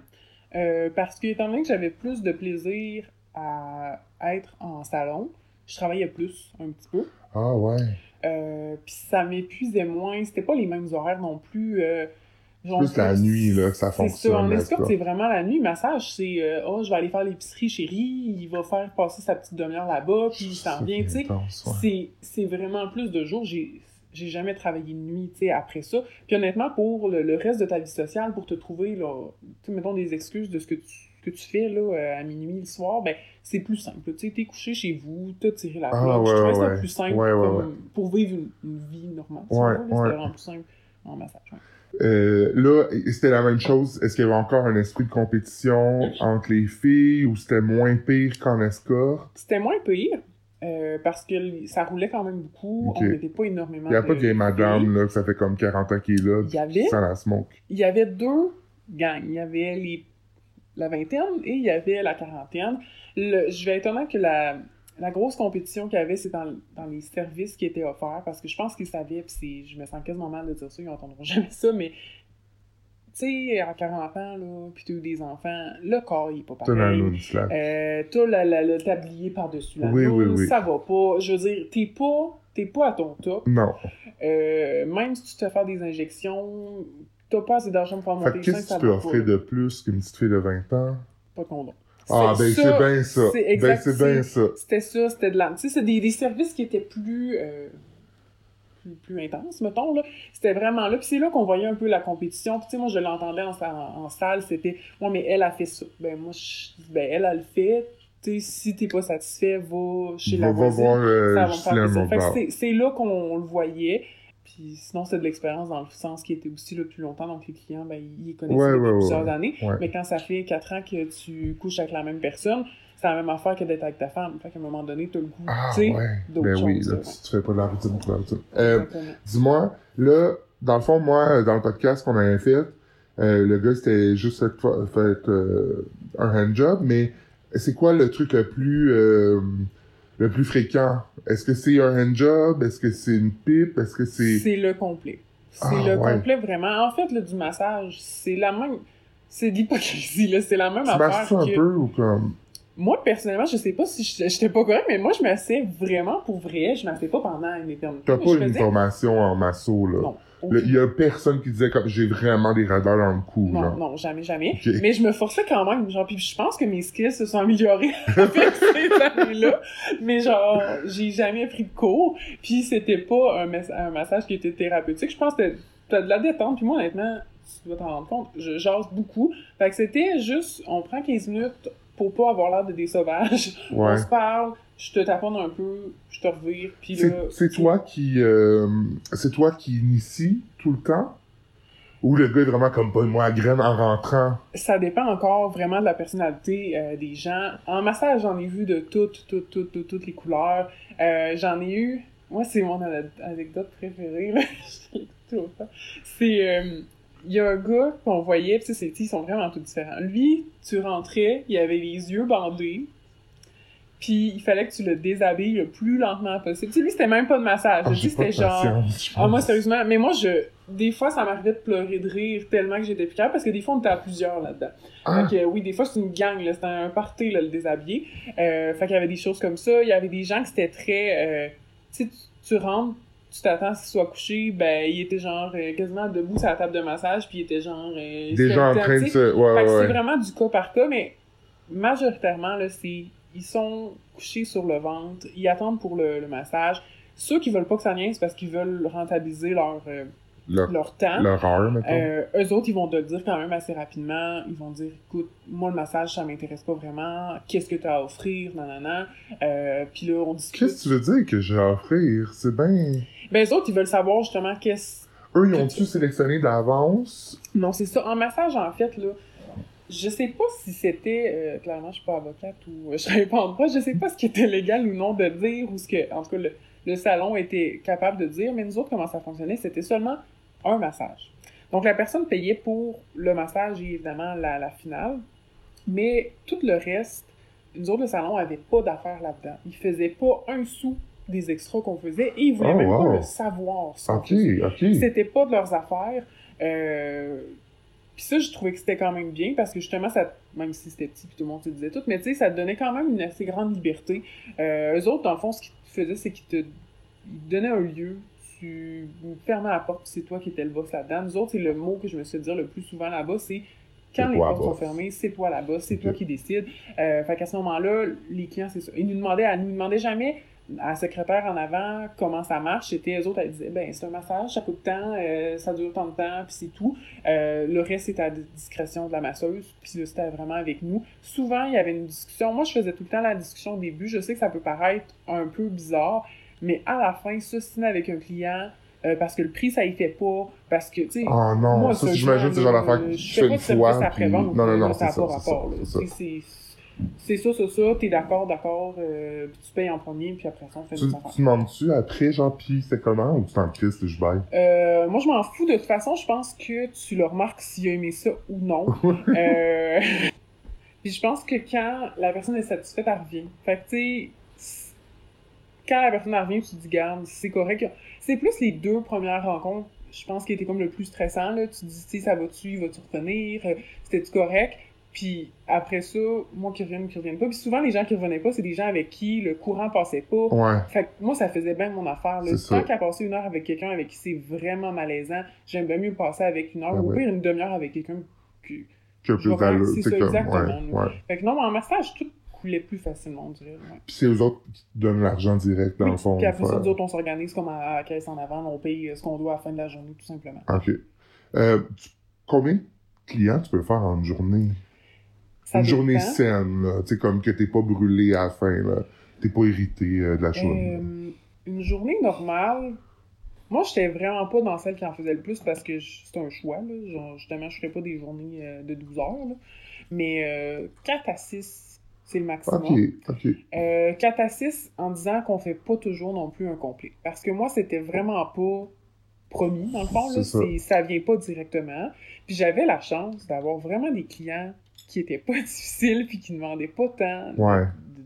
Euh, parce que, étant donné que j'avais plus de plaisir à être en salon, je travaillais plus, un petit peu. Ah ouais. Euh, puis ça m'épuisait moins. C'était pas les mêmes horaires non plus. Euh, genre, Plus la nuit, là, que ça fonctionne. En escorte, c'est vraiment la nuit. Massage, c'est euh, oh, je vais aller faire l'épicerie, chérie. Il va faire passer sa petite demi-heure là-bas, puis il s'en Ça, revient, tu c'est sais. C'est, vraiment plus de jours. J'ai, j'ai jamais travaillé de nuit, tu sais, après ça. Puis honnêtement, pour le, le reste de ta vie sociale, pour te trouver, là, mettons des excuses de ce que tu, que tu fais, là, euh, à minuit le soir, ben, c'est plus simple. Tu t'es couché chez vous, t'as tiré la Ah, plug. je ouais, ouais. plus simple Ouais, ouais, comme pour vivre une, une vie normale. tu C'était ouais. vraiment plus simple en massage. Euh, là, c'était la même chose. Est-ce qu'il y avait encore un esprit de compétition entre les filles ou c'était moins pire qu'en escorte? C'était moins pire. euh, parce que ça roulait quand même beaucoup, Ok. on n'était pas énormément. Il n'y a pas de vieille madame, là, que ça fait comme 40 ans qu'il est là, Il y avait sans la smoke. il y avait deux gangs. Il y avait les, la vingtaine et il y avait la quarantaine. Le- je vais être honnête que la, la grosse compétition qu'il y avait, c'est dans, dans les services qui étaient offerts, parce que je pense qu'ils savaient, puis je me sens quasiment mal de dire ça, ils n'entendront [laughs] jamais ça, mais tu sais, à 40 ans, là, puis tu des enfants, le corps, il est pas pareil. Euh, t'as la- la- le tablier par-dessus la Oui, oui, noune, oui. ça va pas. Je veux dire, t'es pas, t'es pas à ton top. Non. Euh, même si tu te fais faire des injections, t'as pas assez d'argent pour faire monter qu'est-ce que tu peux va offrir de plus qu'une petite fille de 20 ans? Pas de condom. Ah, ben c'est bien ça. c'est Ben exact, c'est bien ça. C'était ça, c'était de la... Tu sais, c'est des, des services qui étaient plus, euh, plus... plus intenses, mettons, là. C'était vraiment là. Puis c'est là qu'on voyait un peu la compétition. Puis tu sais, moi, je l'entendais en, en, en salle, c'était « Ouais, mais elle a fait ça. » Ben moi, je dis « Ben, elle, elle le fait. Tu sais, si t'es pas satisfait, va chez Va, la va voisine. voir euh, ça va me faire c'est là qu'on le voyait. Puis sinon, c'est de l'expérience dans le sens qui était aussi là depuis longtemps. Donc les clients, ben, ils les connaissaient Ouais, depuis ouais, plusieurs ouais. années. Mais quand ça fait 4 ans que tu couches avec la même personne, c'est la même affaire que d'être avec ta femme. Fait qu'à un moment donné, t'as le goût, Ah tu sais, ouais. d'autres Ben oui, là, tu, tu fais pas de la routine pour la routine. Euh. Dis-moi, là, dans le fond, moi, dans le podcast qu'on avait fait, euh, le gars, c'était juste fait, fait euh, un handjob, mais c'est quoi le truc le plus euh, le plus fréquent? Est-ce que c'est un handjob? Est-ce que c'est une pipe? Est-ce que c'est... C'est le complet. C'est Ah, le ouais. complet vraiment. En fait, le du massage, c'est la même. C'est l'hypocrisie, là. C'est la même Tu affaire. masses un que... peu ou comme... Moi, personnellement, je sais pas si j'étais pas correct, mais moi, je m'assais vraiment pour vrai. Je m'assais pas pendant une éternité. T'as pas une faisais- formation en masso, là? Non. Il y a personne qui disait comme j'ai vraiment des radars dans le cou, Non, genre. non, jamais, jamais. Mais je me forçais quand même, genre, puis je pense que mes skills se sont améliorés [laughs] avec ces années-là. Mais genre, j'ai jamais pris de cours, puis c'était pas un, un massage qui était thérapeutique. Je pense que t'as de la détente, puis moi, honnêtement, tu dois t'en rendre compte, je jase beaucoup. Fait que c'était juste, on prend 15 minutes pour pas avoir l'air de des sauvages. Ouais. On se parle, je te taponne un peu, je te revire, puis là... C'est c'est toi qui euh, c'est toi qui initie tout le temps? Ou le gars est vraiment comme pas moi à graine en rentrant? Ça dépend encore vraiment de la personnalité euh, des gens. En massage, j'en ai vu de toutes, toutes, toutes, toutes, toutes les couleurs. Euh, j'en ai eu... Moi, c'est mon ane- anecdote préférée. [laughs] tout. C'est... euh, Il y a un gars qu'on voyait, pis tu sais, c'est- ils sont vraiment tous différents. Lui, tu rentrais, il avait les yeux bandés, puis il fallait que tu le déshabilles le plus lentement possible. Tu sais, lui, c'était même pas de massage. Ah, c'était genre... Ah, moi, sérieusement, mais moi, je. Des fois, ça m'arrivait de pleurer de rire tellement que j'étais capable parce que des fois, on était à plusieurs là-dedans. Ah. Fait que, oui, des fois, c'est une gang, là, c'était un party, là, le déshabillé. Euh, fait qu'il y avait des choses comme ça. Il y avait des gens qui étaient très. euh, tu sais, tu- rentres, tu t'attends à ce qu'il soit couché, ben, il était genre euh, quasiment debout sur la table de massage, puis il était genre. euh, déjà en train de se ouais Fait que ouais, c'est vraiment du cas par cas, mais majoritairement, là, c'est ils sont couchés sur le ventre, ils attendent pour le, le massage. Ceux qui veulent pas que ça vienne, c'est parce qu'ils veulent rentabiliser leur, euh, Leur, leur temps. leur heure. Euh, eux autres, ils vont te le dire quand même assez rapidement. Ils vont dire, écoute, moi, le massage, ça m'intéresse pas vraiment. Qu'est-ce que tu as à offrir? Nanana. Euh, puis là, on discute. Qu'est-ce que tu veux dire que j'ai à offrir? C'est bien... Ben, eux autres, ils veulent savoir justement qu'est-ce... Eux, ils ont-tu sélectionné d'avance? Non, c'est ça. En massage, en fait, là, je sais pas si c'était... euh, clairement, je suis pas avocate ou [laughs] je travaille pas. Je sais pas ce qui était légal ou non de dire ou ce que, en tout cas, le, le salon était capable de dire. Mais nous autres, comment ça fonctionnait? C'était seulement un massage. Donc, la personne payait pour le massage et évidemment la, la finale. Mais tout le reste, nous autres, le salon avait pas d'affaires là-dedans. Ils faisaient pas un sou des extras qu'on faisait et ils voulaient Oh, même wow. pas le savoir. Ok, ok. C'était pas de leurs affaires. Euh... Puis ça, je trouvais que c'était quand même bien parce que justement, ça, même si c'était petit puis tout le monde se disait tout, mais tu sais, ça te donnait quand même une assez grande liberté. Euh, eux autres, dans le fond, ce qu'ils faisaient, c'est qu'ils te ils te donnaient un lieu, tu fermais la porte, puis c'est toi qui étais le boss là-dedans. Nous autres, c'est le mot que je me suis dit dire le plus souvent là-bas, c'est quand les portes sont fermées, c'est toi la boss, c'est toi qui décides. Euh, fait qu'à ce moment-là, les clients, c'est ça. Ils nous demandaient, elle nous demandait jamais à la secrétaire en avant comment ça marche. C'était eux autres, elles disaient, ben, c'est un massage, ça coûte tant, euh, ça dure tant de temps, puis c'est tout. Euh, le reste, c'est à la discrétion de la masseuse, puis là, c'était vraiment avec nous. Souvent, il y avait une discussion. Moi, je faisais tout le temps la discussion au début. Je sais que ça peut paraître un peu bizarre, mais à la fin, s'ostiner avec un client, euh, parce que le prix, ça y fait pas, parce que, tu sais, Oh non, moi, ça, j'imagine c'est genre d'affaire que je fais une fois, puis... Non, non, non, ça c'est n'a ça, pas c'est rapport. ça. C'est ça. C'est ça, t'es d'accord, d'accord, euh, puis tu payes en premier, puis après ça, on fait Tu, tu demandes-tu après, genre, pis c'est comment, ou tu t'en crisses, je baille? Euh, moi, je m'en fous. De toute façon, je pense que tu le remarques s'il a aimé ça ou non. [laughs] euh... [laughs] Puis je pense que quand la personne est satisfaite, elle revient. Fait que, tu sais, quand la personne revient, tu te dis, garde, c'est correct. C'est plus les deux premières rencontres, je pense, qui étaient comme le plus stressant. Là. Tu te dis, tu sais, ça va-tu, va-tu revenir? C'était-tu correct? Puis après ça, moi qui reviens, qui reviennent pas. Puis souvent, les gens qui revenaient pas, c'est des gens avec qui le courant passait pas. Ouais. Fait que moi, ça faisait bien mon affaire. Là. Tant qu'à passer une heure avec quelqu'un avec qui c'est vraiment malaisant, j'aime bien mieux passer avec une heure Ah ou ouais. pire une demi-heure avec quelqu'un que... Que Je plus d'allure, c'est ça, comme, exactement, ouais. Fait que non, mais en massage, tout coulait plus facilement, on dirait. Puis c'est eux autres qui donnent l'argent direct, dans Oui, le fond. Puis après ça, nous autres, on s'organise comme à la caisse en avant, on paye euh, ce qu'on doit à la fin de la journée, tout simplement. OK. Euh, tu- combien de clients tu peux faire en une journée? Une journée saine. Tu sais, comme que t'es pas brûlé à la fin, là. T'es pas irrité euh, de la chose. Euh, une journée normale, moi, j'étais vraiment pas dans celle qui en faisait le plus parce que c'est un choix. Là. Genre, justement, je ferais pas des journées euh, de 12 heures. là. Mais euh, 4 à 6, c'est le maximum. OK, OK. Euh, 4 à 6 en disant qu'on fait pas toujours non plus un complet. Parce que moi, c'était vraiment pas promis, dans le fond. Là, ça. Ça vient pas directement. Puis j'avais la chance d'avoir vraiment des clients qui étaient pas [laughs] difficiles puis qui demandaient pas tant Ouais.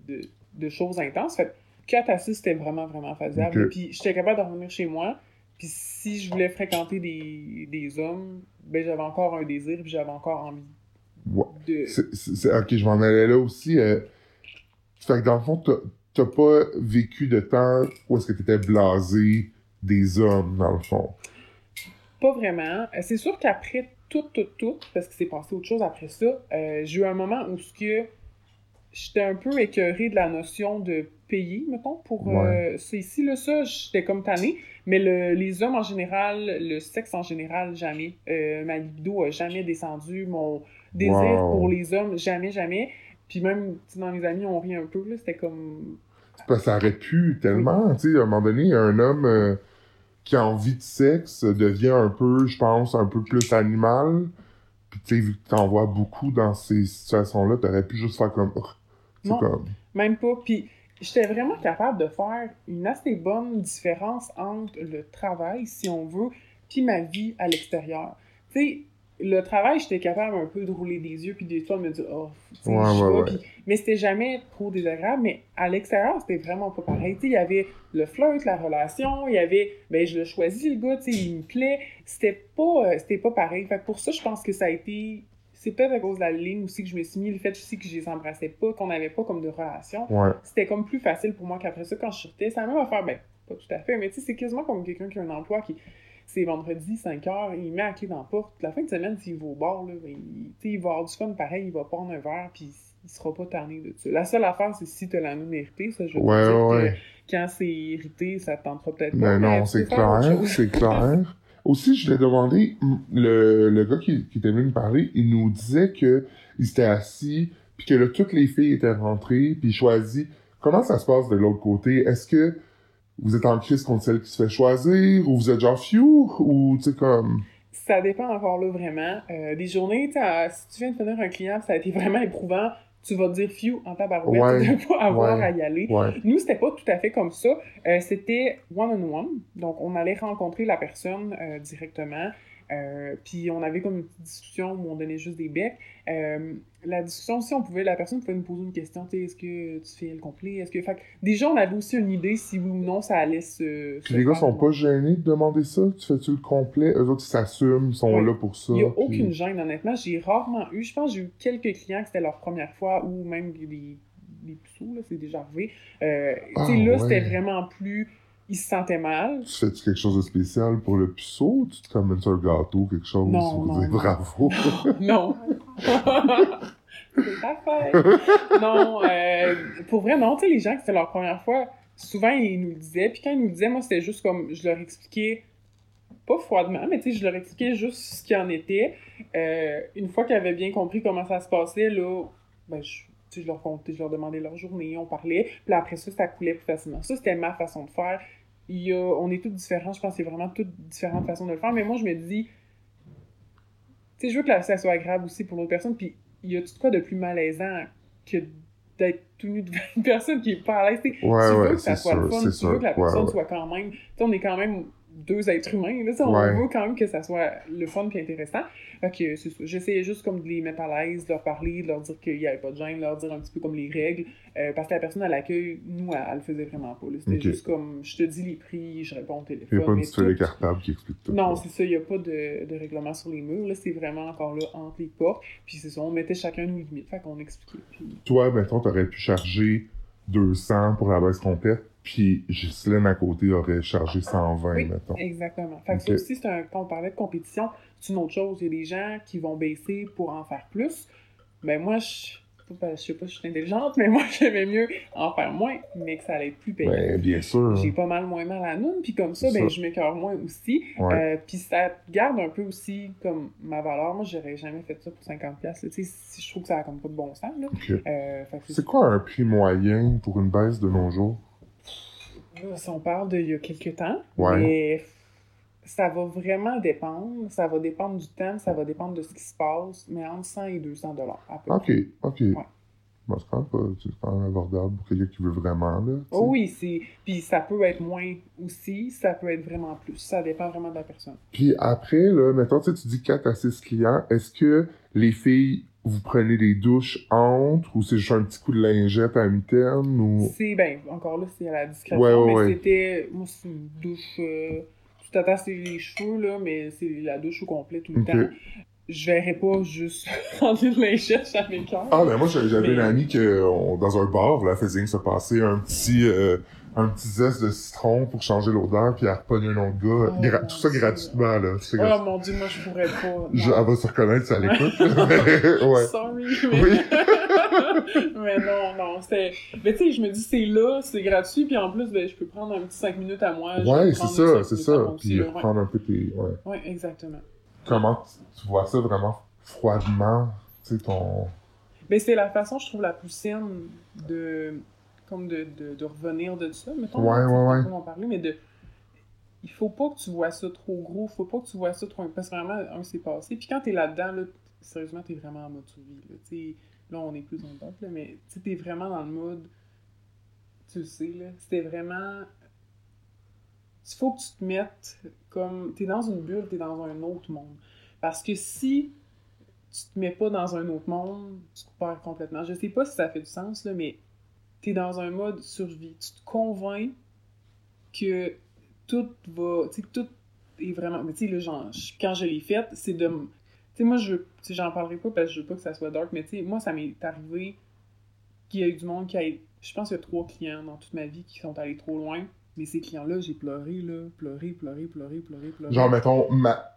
de, de- de choses intenses. Fait que 4 à 6, c'était vraiment, vraiment faisable. Ok. Et Puis j'étais capable de revenir chez moi. Puis si je voulais fréquenter des, des hommes, ben j'avais encore un désir puis j'avais encore envie Ouais. de... C'est- ok, je m'en allais là aussi. euh, fait que dans le fond, t'as- t'as pas vécu de temps où est-ce que t'étais blasé des hommes, dans le fond? Pas vraiment. Euh, C'est sûr qu'après tout, tout, tout, parce que c'est passé autre chose après ça, euh, j'ai eu un moment où ce que j'étais un peu écœurée de la notion de payer, mettons, pour euh, ça ici. Là, ça, j'étais comme tannée. Mais le- les hommes en général, le sexe en général, jamais. Euh, ma libido a jamais descendu. Mon désir Wow. pour les hommes, jamais, jamais. Puis même, tu sais, dans mes amis, on rit un peu, là. C'était comme... Parce que ça aurait pu tellement, tu sais, à un moment donné, un homme euh, qui a envie de sexe devient un peu, je pense, un peu plus animal. Puis tu sais, vu que t'en vois beaucoup dans ces situations-là, t'aurais pu juste faire comme... C'est Non. comme... Même pas. Puis j'étais vraiment capable de faire une assez bonne différence entre le travail, si on veut, puis ma vie à l'extérieur. Tu sais, le travail, j'étais capable un peu de rouler des yeux, puis des fois de me dire, oh, Ouais, ouais, ouais. Mais c'était jamais trop désagréable. Mais à l'extérieur, c'était vraiment pas pareil. Il y avait le flirt, la relation, il y avait, ben, je le choisis, le gars, tu sais, il me plaît. C'était pas, euh, c'était pas pareil. Fait que pour ça, je pense que ça a été. C'est peut-être à cause de la ligne aussi que je me suis mis, le fait aussi que je les embrassais pas, qu'on n'avait pas comme de relation c'était comme plus facile pour moi qu'après ça, quand je sortais, c'est la même affaire, ben, pas tout à fait, mais tu sais, c'est quasiment comme quelqu'un qui a un emploi qui, c'est vendredi, 5 heures, il met la clé dans la porte, la fin de semaine, s'il va au bar, là, ben, il, tu il va avoir du fun pareil, il va prendre un verre, puis il sera pas tanné de ça. La seule affaire, c'est si t'as la même irrité, ça, je veux Ouais, dire ouais. que quand c'est irrité, ça te tentera peut-être pas. Mais non, tu c'est clair, c'est clair. [laughs] Aussi, je l'ai demandé, le, le gars qui, qui était venu me parler, il nous disait que il s'était assis, puis que là, toutes les filles étaient rentrées, puis il choisit. Comment ça se passe de l'autre côté? Est-ce que vous êtes en crise contre celle qui se fait choisir, ou vous êtes genre few, ou tu sais comme... Ça dépend encore là vraiment. Euh, des journées, si tu viens de finir un client, ça a été [laughs] vraiment éprouvant, tu vas te dire few en tabarouette Ouais, de pas avoir ouais. à y aller. Ouais. Nous, c'était pas tout à fait comme ça. Euh, c'était one-on-one. Donc, on allait rencontrer la personne euh, directement. Euh, puis, on avait comme une petite discussion où on donnait juste des becs. Euh, la discussion aussi, on pouvait, la personne pouvait nous poser une question. Tu est-ce que tu fais le complet? Est-ce que. Fait déjà, on avait aussi une idée si oui ou non ça allait se. Se les gars sont pas gênés de demander ça? Tu fais-tu le complet? Eux autres, ils s'assument, ils sont là pour ça. Il n'y a puis- aucune gêne, honnêtement. J'ai rarement eu, je pense que j'ai eu quelques clients que c'était leur première fois ou même des, des là, c'est déjà arrivé. Euh, Ah, tu sais, là, ouais. c'était vraiment plus. Ils se sentaient mal. Tu fais-tu quelque chose de spécial pour le puceau? Tu te commandes un gâteau, quelque chose, Non, non, dire non. bravo? [laughs] non. c'est ta fête. Non, euh, pour vrai, non. Tu sais, les gens qui c'était leur première fois, souvent, ils nous le disaient. Puis quand ils nous le disaient, moi, c'était juste comme, je leur expliquais, pas froidement, mais tu sais, je leur expliquais juste ce qu'il en était. Euh, une fois qu'ils avaient bien compris comment ça se passait, là, ben, je, tu sais, je leur comptais, je leur demandais leur journée, on parlait. Puis là, après ça, ça coulait plus facilement. Ça, c'était ma façon de faire. Il y a, on est tous différents, je pense que c'est vraiment toutes différentes façons de le faire. Mais moi, je me dis, tu sais, je veux que ça soit agréable aussi pour l'autre personne. Puis il y a tout quoi de plus malaisant que d'être tout nu devant une personne qui est pas à l'aise. Ouais, tu veux ouais, que ça soit sûr, fun, tu veux que la personne ouais. soit quand même. Tu sais, on est quand même deux êtres humains. Là, tu on Ouais. veut quand même que ça soit le fun et intéressant. Fait que c'est ça. J'essayais juste comme de les mettre à l'aise, de leur parler, de leur dire qu'il n'y avait pas de gêne, de leur dire un petit peu comme les règles. Euh, parce que la personne à l'accueil, nous, elle, elle le faisait vraiment pas. là. C'était juste comme je te dis les prix, je réponds au Il téléphone. n'y a pas une tout- cartable qui explique tout. non, c'est ça, il n'y a pas de, de règlement sur les murs. Là, c'est vraiment encore là entre les portes. Puis c'est ça, on mettait chacun nos limites. Fait qu'on expliquait. Puis... Toi, mettons, t'aurais pu charger 200 pour la baisse complète, puis Ghislaine à côté aurait chargé 120, Oui. mettons. Exactement. Fait que ça aussi, c'est un, quand on parlait de compétition, c'est une autre chose. Il y a des gens qui vont baisser pour en faire plus. Mais moi, je, je sais pas si je suis intelligente, mais [laughs] moi, j'aimais mieux en faire moins, mais que ça allait être plus payant. Ben, bien sûr. J'ai pas mal moins mal à noune, puis comme ça, ben, ça. je m'écœure moins aussi. Ouais. Euh, puis ça garde un peu aussi comme ma valeur. Moi, j'aurais jamais fait ça pour 50$. là. Tu sais, si je trouve que ça a comme pas de bon sens. Euh, C'est quoi un prix moyen pour une baisse de nos jours? On parle d'il y a quelques temps, Ouais. mais ça va vraiment dépendre. Ça va dépendre du temps, ça va dépendre de ce qui se passe, mais entre 100 et 200 dollars à peu près. Ok, ok. Bon, c'est quand, même pas- c'est quand même abordable pour quelqu'un qui veut vraiment, là. Oh oui, c'est. Puis ça peut être moins aussi, ça peut être vraiment plus. Ça dépend vraiment de la personne. Puis après, là, mettons, tu dis 4 à 6 clients, est-ce que les filles, vous prenez des douches entre, ou c'est juste un petit coup de lingette à mi-terme, ou... C'est, ben, encore là, c'est à la discrétion, Ouais, ouais, mais ouais. c'était. Moi, c'est une douche. euh, tu t'attasses les cheveux, là, mais c'est la douche au complet tout le temps. Je verrais pas juste [laughs] prendre une lingette à mes. Ah, ben moi, j'avais Mais- une amie que, on- dans un bar, là, faisait se passer un petit, euh, un petit zeste de citron pour changer l'odeur, puis elle repognait un autre gars. Oh, Gra- tout ça Dieu. gratuitement, là. C'est Oh gratuit. mon dieu, moi je pourrais pas. [laughs] Je- elle va se reconnaître si elle écoute. ouais. Sorry, mais... Oui. [laughs] mais non, non, c'était... Mais tu sais, je me dis, c'est là, c'est gratuit, puis en plus, ben, je peux prendre un petit 5 minutes à moi. Ouais, c'est ça, c'est ça. Puis reprendre un peu tes, ouais. Ouais, exactement. Comment tu- vois ça vraiment froidement, tu sais, ton... Ben, c'est la façon, je trouve, la plus saine de... Comme de, de, de revenir de ça, mettons. Ouais, ouais, ouais. en parler, mais de... Il faut pas que tu vois ça trop gros, faut pas que tu vois ça trop... Parce que vraiment, un, c'est passé. Puis quand t'es là-dedans, là, sérieusement, t'es vraiment en mode survie, là. Là, on est plus le temps, là, mais t'es vraiment dans le mode... Tu le sais, là. C'était vraiment... Il faut que tu te mettes comme... T'es dans une bulle, t'es dans un autre monde. Parce que si tu te mets pas dans un autre monde, tu te perds complètement. Je sais pas si ça fait du sens, là, mais t'es dans un mode survie. Tu te convaincs que tout va... Tu sais, tout est vraiment... Mais tu sais, genre, quand je l'ai faite, c'est de... Tu sais, moi, je... Tu j'en parlerai pas parce que je veux pas que ça soit dark, mais tu sais, moi, ça m'est arrivé qu'il y a eu du monde qui a... Je pense qu'il y a trois clients dans toute ma vie qui sont allés trop loin. Mais ces clients-là, j'ai pleuré, là. Pleuré, pleuré, pleuré, pleuré, pleuré. Genre, mettons, ma...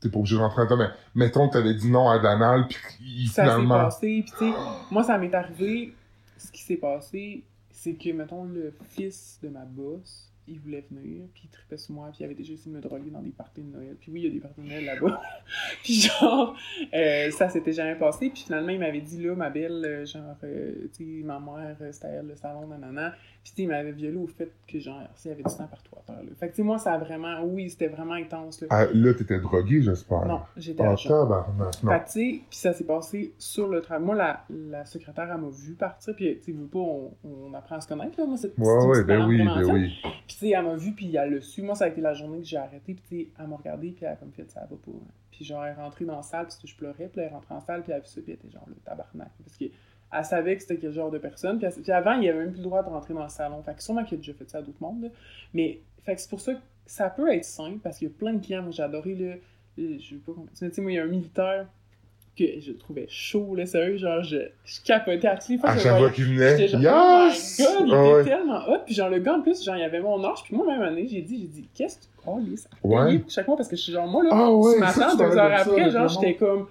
t'es pas obligé de rentrer là-dedans, mais mettons que t'avais dit non à Danal, puis il- ça s'est finalement... passé. Puis, tu sais, moi, ça m'est arrivé. Ce qui s'est passé, c'est que, mettons, le fils de ma boss, il voulait venir, puis il tripait sur moi, puis il avait déjà essayé de me droguer dans des parties de Noël. Puis oui, il y a des parties de Noël là-bas. [laughs] puis genre, euh, ça s'était jamais passé. Puis finalement, il m'avait dit, là, ma belle, euh, genre, euh, tu sais, ma mère, c'était elle, le salon, nanana. Puis il m'avait violé au fait que, genre, s'il y avait du sang partout à terre, là. Fait que, tu sais, moi, ça a vraiment, oui, c'était vraiment intense, là. Ah, là, t'étais drogué, j'espère. Non, j'étais Ah, à jeun. tabarnak. Fait que, tu sais, puis ça s'est passé sur le travail. Moi, la, la secrétaire, elle m'a vu partir, puis, tu sais, veux pas, on, on apprend à se connaître, là. Moi, c'est c'est Ouais, ouais, petite ben oui, ben oui. Puis, tu sais, elle m'a vu, puis elle l'a su. Moi, ça a été la journée que j'ai arrêté, puis, tu sais, elle m'a regardé, puis elle a comme fait, ça va pas. hein. Puis, genre, elle est rentrée dans la salle, puis je pleurais, puis elle est rentrée en salle, puis elle a vu ça, puis elle était genre, le tabarnak. Parce que elle savait que c'était quel genre de personne. Puis, avant, il y avait même plus le droit de rentrer dans le salon. Fait que sûrement qu'il a déjà fait ça à d'autres mondes. Mais fait que c'est pour ça que ça peut être simple parce qu'il y a plein de clients. Moi, j'ai adoré le. le- Je sais pas comment. Tu sais, moi, il y a un militaire que je trouvais chaud, là, sérieux. Genre, je, je capotais à toutes les fois À chaque fois qu'il venait, genre, yes! oh my god, il Ah était ouais. tellement hot. Puis genre, le gars, en plus, genre, il avait mon âge. Puis moi, même année, j'ai dit, j'ai dit, qu'est-ce que tu oh, lisse, Ouais. chaque mois parce que je suis genre, moi, là, Ah ouais, ce ça, matin, deux heures ça après, genre, j'étais comme,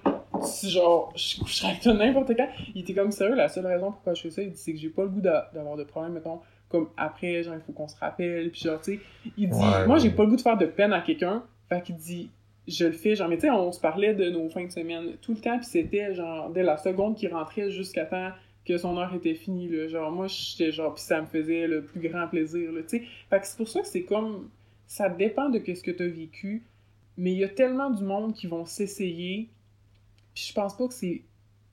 si genre, je coucherais avec toi n'importe quand. Il était comme sérieux, la seule raison pourquoi je fais ça, il dit, c'est que j'ai pas le goût d'a- d'avoir de problème, mettons, comme après, genre, il faut qu'on se rappelle, puis genre, tu sais, il dit, Ouais, moi, j'ai pas le goût de faire de peine à quelqu'un, fait qu'il dit, je le fais, genre, mais tu sais, on se parlait de nos fins de semaine tout le temps, puis c'était, genre, dès la seconde qu'il rentrait jusqu'à temps que son heure était finie, là, genre, moi, j'étais genre, puis ça me faisait le plus grand plaisir, là, tu sais, fait que c'est pour ça que c'est comme, ça dépend de ce que t'as vécu, mais il y a tellement du monde qui vont s'essayer, puis je pense pas que c'est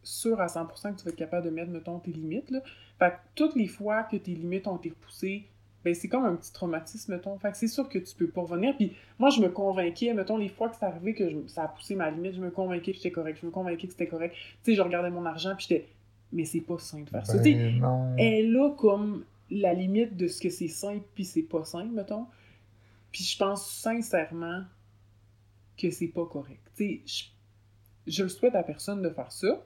sûr à 100% que tu vas être capable de mettre, mettons, tes limites, là. Fait que toutes les fois que tes limites ont été repoussées, ben c'est comme un petit traumatisme, mettons. Fait que c'est sûr que tu peux pas revenir. Puis moi, je me convainquais, mettons, les fois que c'est arrivé que je- ça a poussé ma limite, je me convainquais que j'étais correct, je me convainquais que c'était correct. Tu sais, je regardais mon argent, puis j'étais, mais c'est pas sain de faire ça. Ben non. elle là comme la limite de ce que c'est simple puis c'est pas simple, mettons. Puis je pense sincèrement que c'est pas correct. Tu sais, je, le souhaite à personne de faire ça,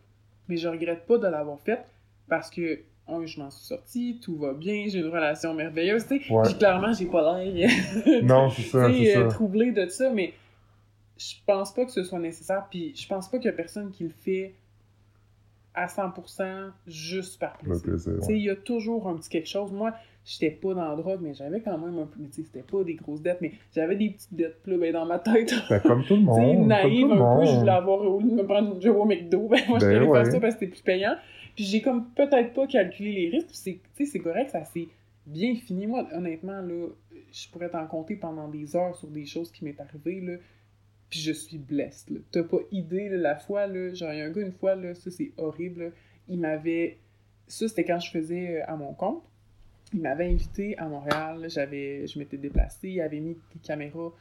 mais je regrette pas de l'avoir fait parce que, un, je m'en suis sortie, tout va bien, j'ai une relation merveilleuse, tu sais. Ouais. Puis clairement, j'ai pas l'air [laughs] Non, c'est ça, c'est euh, ça. troublée de ça, mais je pense pas que ce soit nécessaire, puis je pense pas qu'il y a personne qui le fait à 100% juste par plaisir. ouais. il y a toujours un petit quelque chose. Moi, j'étais pas dans la drogue, mais j'avais quand même un peu. Mais tu sais, c'était pas des grosses dettes, mais j'avais des petites dettes. Puis là, ben, dans ma tête, Ben, comme tout le [laughs] tu sais, monde. naïve comme tout le un peu, je voulais avoir au lieu de me prendre une job au McDo. Ben, moi, je Ben voulais ouais. faire ça parce que c'était plus payant. Puis j'ai comme peut-être pas calculé les risques. Puis c'est, tu sais, c'est correct, ça s'est bien fini. Moi, honnêtement, là, je pourrais t'en compter pendant des heures sur des choses qui m'est arrivé, là. Puis je suis blessed, là. T'as pas idée, là, la fois, là, genre, il y a un gars, une fois, là, ça, c'est horrible, là. Il m'avait... Ça, c'était quand je faisais euh, à mon compte. Il m'avait invité à Montréal, j'avais... Je m'étais déplacée, il avait mis des caméras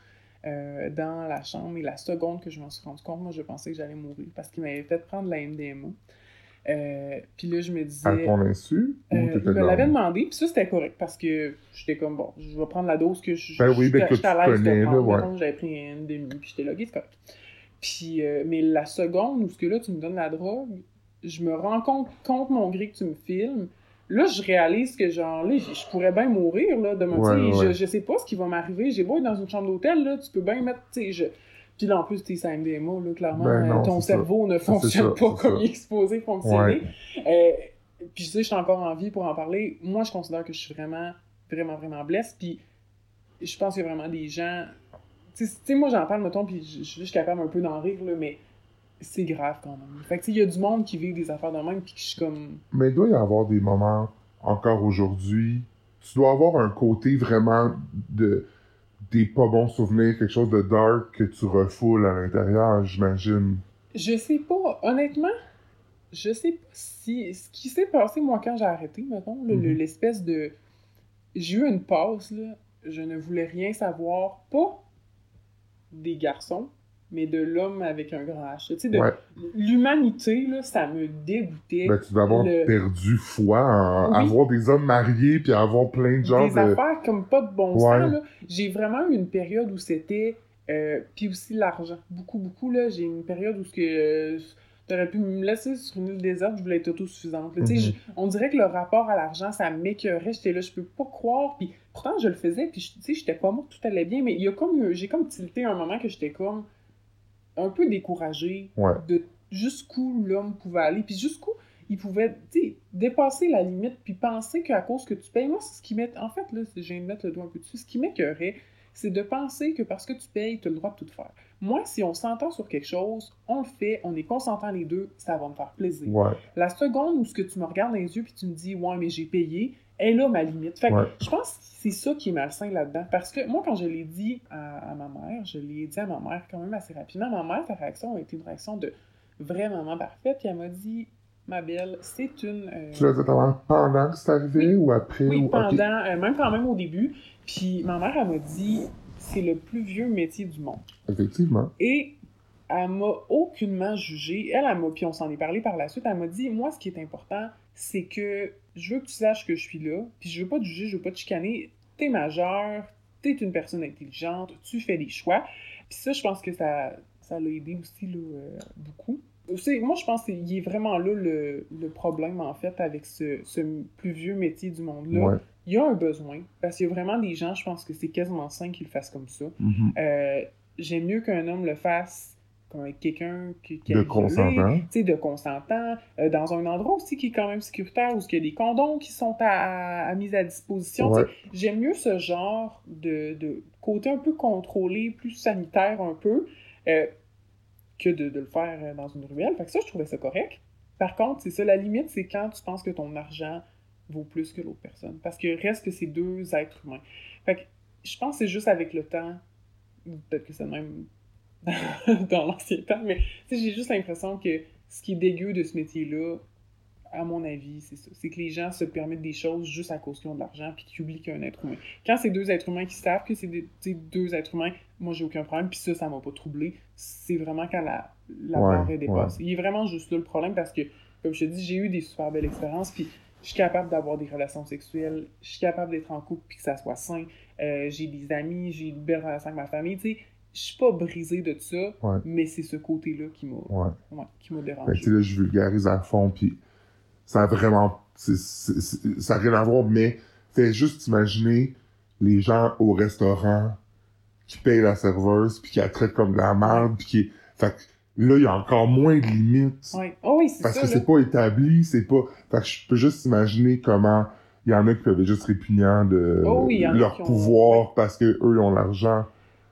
euh, dans la chambre, et la seconde que je m'en suis rendu compte, moi, je pensais que j'allais mourir, parce qu'il m'avait fait prendre la MDMA. Euh, puis là, je me disais... À ton insu? Ou Euh, t'étais il me l'avait demandé, puis ça c'était correct parce que j'étais comme bon, je vais prendre la dose que je Ben oui, ben que tu connais, là, prendre. ouais. J'avais pris une demi, puis j'étais là, c'est correct. Puis, euh, mais la seconde où ce que là tu me donnes la drogue, je me rends compte contre mon gré que tu me filmes. Là, je réalise que genre là, je je pourrais bien mourir là. Ouais, sais, ouais. je, je sais pas ce qui va m'arriver. J'ai beau être dans une chambre d'hôtel là, tu peux bien mettre, tu sais, je. Puis là, en plus, tu MDMA, là, clairement, Ben non, euh, ton ça. cerveau ne fonctionne ça, pas comme ça. il est exposé fonctionner. Euh, puis tu sais, je suis encore en vie pour en parler. Moi, je considère que je suis vraiment, vraiment, vraiment blesse. Puis je pense qu'il y a vraiment des gens. Tu sais, moi, j'en parle, mettons, puis je je suis capable un peu d'en rire, là, mais c'est grave quand même. Fait que il y a du monde qui vit des affaires de même, puis que je suis comme. Mais il doit y avoir des moments, encore aujourd'hui, tu dois avoir un côté vraiment de des pas bons souvenirs, quelque chose de dark que tu refoules à l'intérieur, j'imagine. Je sais pas, honnêtement, je sais pas si. Ce qui s'est passé, moi, quand j'ai arrêté, mettons, Mhm. l'espèce de. J'ai eu une pause, là. Je ne voulais rien savoir, pas des garçons, mais de l'homme avec un grand H. Tu sais, de Ouais. l'humanité, là, ça me dégoûtait. Ben, tu dois avoir Le- perdu foi en Oui. avoir des hommes mariés puis avoir plein de genres des de. affaires comme pas de bon Ouais. sens. là. J'ai vraiment eu une période où c'était. euh, puis aussi l'argent. Beaucoup, beaucoup. là. J'ai une période où ce que. euh, T'aurais pu me laisser sur une île déserte, je voulais être autosuffisante. là. Mhm. on dirait que le rapport à l'argent, ça m'écœurait. J'étais là, je peux pas croire. Puis pourtant, je le faisais, puis je- tu sais, j'étais pas morte, tout allait bien. Mais il y a comme. J'ai comme tilté un moment que j'étais comme. Un peu découragé Ouais. de jusqu'où l'homme pouvait aller, puis jusqu'où il pouvait, dépasser la limite, puis penser qu'à cause que tu payes, moi, c'est ce qui met, en fait, là, je viens de mettre le doigt un peu dessus, ce qui m'écœurait, c'est de penser que parce que tu payes, tu as le droit de tout faire. Moi, si on s'entend sur quelque chose, on le fait, on est consentant les deux, ça va me faire plaisir. Ouais. La seconde où ce que tu me regardes dans les yeux puis tu me dis ouais mais j'ai payé, est là ma limite. Fait que Ouais. je pense que c'est ça qui est malsain là-dedans. Parce que moi quand je l'ai dit à, à ma mère, je l'ai dit à ma mère quand même assez rapidement. Ma mère, sa réaction a été une réaction de vraie maman parfaite. Puis elle m'a dit ma belle, c'est une. euh, Tu l'as dit pendant que c'est arrivé ou après? oui, ou... pendant, euh, même quand même au début. Puis ma mère, elle m'a dit c'est le plus vieux métier du monde. Effectivement. Et elle m'a aucunement jugé. Elle, elle m'a, puis on s'en est parlé par la suite, elle m'a dit, moi, ce qui est important, c'est que je veux que tu saches que je suis là, puis je veux pas te juger, je veux pas te chicaner. T'es majeur, t'es une personne intelligente, tu fais des choix. Puis ça, je pense que ça, ça l'a aidé aussi, là, euh, beaucoup. Moi, je pense qu'il est vraiment là le, le problème, en fait, avec ce, ce plus vieux métier du monde-là. Ouais. Il y a un besoin, parce qu'il y a vraiment des gens, je pense que c'est quasiment sain qu'ils le fassent comme ça. Mhm. Euh, j'aime mieux qu'un homme le fasse quelqu'un qui, qui De consentant. tu sais, de consentant, euh, dans un endroit aussi qui est quand même sécuritaire, où il y a des condoms qui sont à, à, à mise à disposition. Ouais. J'aime mieux ce genre de, de côté un peu contrôlé, plus sanitaire un peu, euh, que de, de le faire euh, dans une ruelle. Fait que ça, je trouvais ça correct. Par contre, c'est ça, la limite, c'est quand tu penses que ton argent vaut plus que l'autre personne. Parce que reste que c'est deux êtres humains. Fait que je pense que c'est juste avec le temps, peut-être que c'est même [laughs] dans l'ancien temps, mais tu sais, j'ai juste l'impression que ce qui est dégueu de ce métier-là, à mon avis, c'est ça. C'est que les gens se permettent des choses juste à cause qu'ils ont de l'argent puis qu'ils oublient qu'il y a un être humain. Quand c'est deux êtres humains qui savent que c'est des, deux êtres humains, moi j'ai aucun problème, puis ça, ça m'a pas troublé. C'est vraiment quand la, la Ouais, barre est dépassée. Il est vraiment juste là le problème parce que, comme je te dis, j'ai eu des super belles expériences, puis je suis capable d'avoir des relations sexuelles, je suis capable d'être en couple puis que ça soit sain. Euh, j'ai des amis, j'ai une belle relation avec ma famille, tu sais. Je suis pas brisée de ça, Ouais. mais c'est ce côté-là qui m'a Ouais. ouais, qui m'a Fait que, dérangé. sais, là, je vulgarise à fond, puis ça a vraiment... ça n'a rien à voir, mais fais juste imaginer les gens au restaurant qui payent la serveuse, puis qui la traitent comme de la merde, puis qui... Fait que là, il y a encore moins de limites. Oh oui, Parce ça. que c'est pas établi, c'est pas... Fait que je peux juste imaginer comment il y en a qui peuvent être juste répugnants de Oh oui, leur ont- pouvoir parce que eux ils ont l'argent.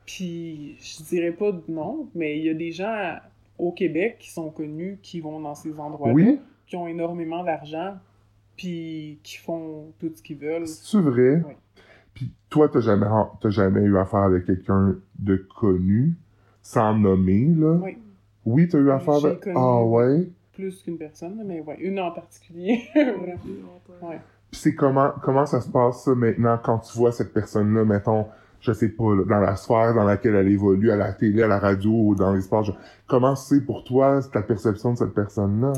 Puis, je dirais pas de non, mais il y a des gens au Québec qui sont connus, qui vont dans ces endroits-là, Oui, qui ont énormément d'argent, puis qui font tout ce qu'ils veulent. c'est vrai? Oui. Puis toi, t'as jamais, t'as jamais eu affaire avec quelqu'un de connu, sans nommer, là? Oui, Oui, t'as eu affaire avec... connu. Ah ouais? plus qu'une personne, mais [laughs] ouais, une en particulier. ouais. Puis c'est comment, comment ça se passe, ça, maintenant, quand tu vois cette personne-là, mettons, je sais pas, là, dans la sphère dans laquelle elle évolue, à la télé, à la radio ou dans les sports, genre, comment c'est pour toi, ta perception de cette personne-là?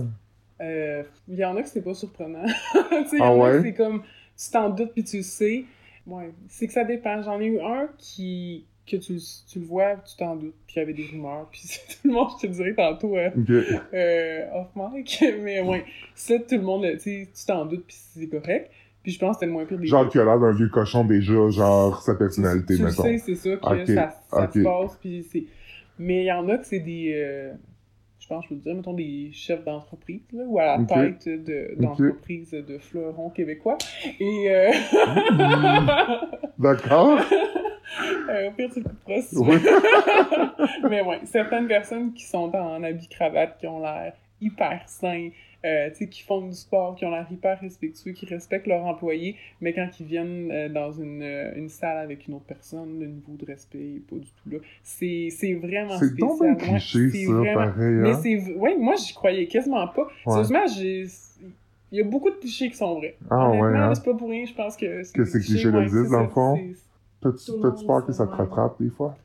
Euh, Il y en a que c'est pas surprenant. [laughs] tu sais, il y Ah en a ouais? que c'est comme, tu t'en doutes puis tu le sais. Ouais, c'est que ça dépend. J'en ai eu un qui, que tu, tu le vois, tu t'en doutes, puis il y avait des rumeurs, puis [laughs] tout le monde, je te dirais tantôt, euh, Ok. euh, off mic, [laughs] mais ouais, ça, tout le monde, tu t'en doutes, puis c'est correct. Puis je pense que c'était le moins pire des Genre qui a l'air d'un vieux cochon déjà, genre sa personnalité, tu, mettons. sais, c'est ça, que ça, ça se passe, puis c'est... Mais il y en a que c'est des... euh, je pense, je peux dire, mettons, des chefs d'entreprise, là, ou à la tête de- d'entreprise de fleurons québécois. Et... Euh... [laughs] D'accord? [laughs] euh, au pire, tu le couperas si Oui. [laughs] Mais ouais, certaines personnes qui sont en habit cravate, qui ont l'air hyper sains, euh, qui font du sport, qui ont l'air hyper respectueux, qui respectent leurs employés, mais quand ils viennent euh, dans une, euh, une salle avec une autre personne, le niveau de respect est pas du tout là. C'est c'est vraiment C'est spécial. Ouais, cliché, c'est ça, vraiment- pareil, Mais hein? c'est... v- Ouais, moi, j'y croyais quasiment pas. Ouais. Sérieusement, j'ai... Il y a beaucoup de clichés qui sont vrais. Ah ouais, hein? c'est pas pour rien, je pense que... Que des ces clichés, existent, c'est dans le fond? c'est- T'as-tu peur que ça te rattrape des fois?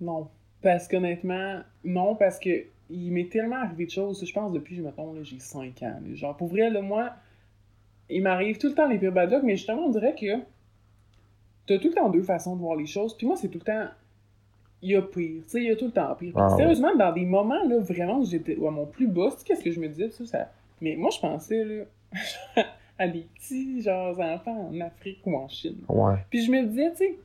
Non. Parce qu'honnêtement, non, parce que il m'est tellement arrivé de choses, je pense, depuis, mettons, là, j'ai 5 ans. là. Genre, pour vrai, là, moi, il m'arrive tout le temps les pires bad luck, mais justement, on dirait que t'as tout le temps deux façons de voir les choses. Puis moi, c'est tout le temps, il y a pire. Tu sais, il y a tout le temps pire. Puis Ah ouais. sérieusement, dans des moments, là, vraiment, où j'étais à mon plus bas, tu sais, qu'est-ce que je me disais, ça, ça... Mais moi, je pensais, là, [laughs] à des petits, genre, enfants en Afrique ou en Chine. Ouais. Puis je me disais, tu sais,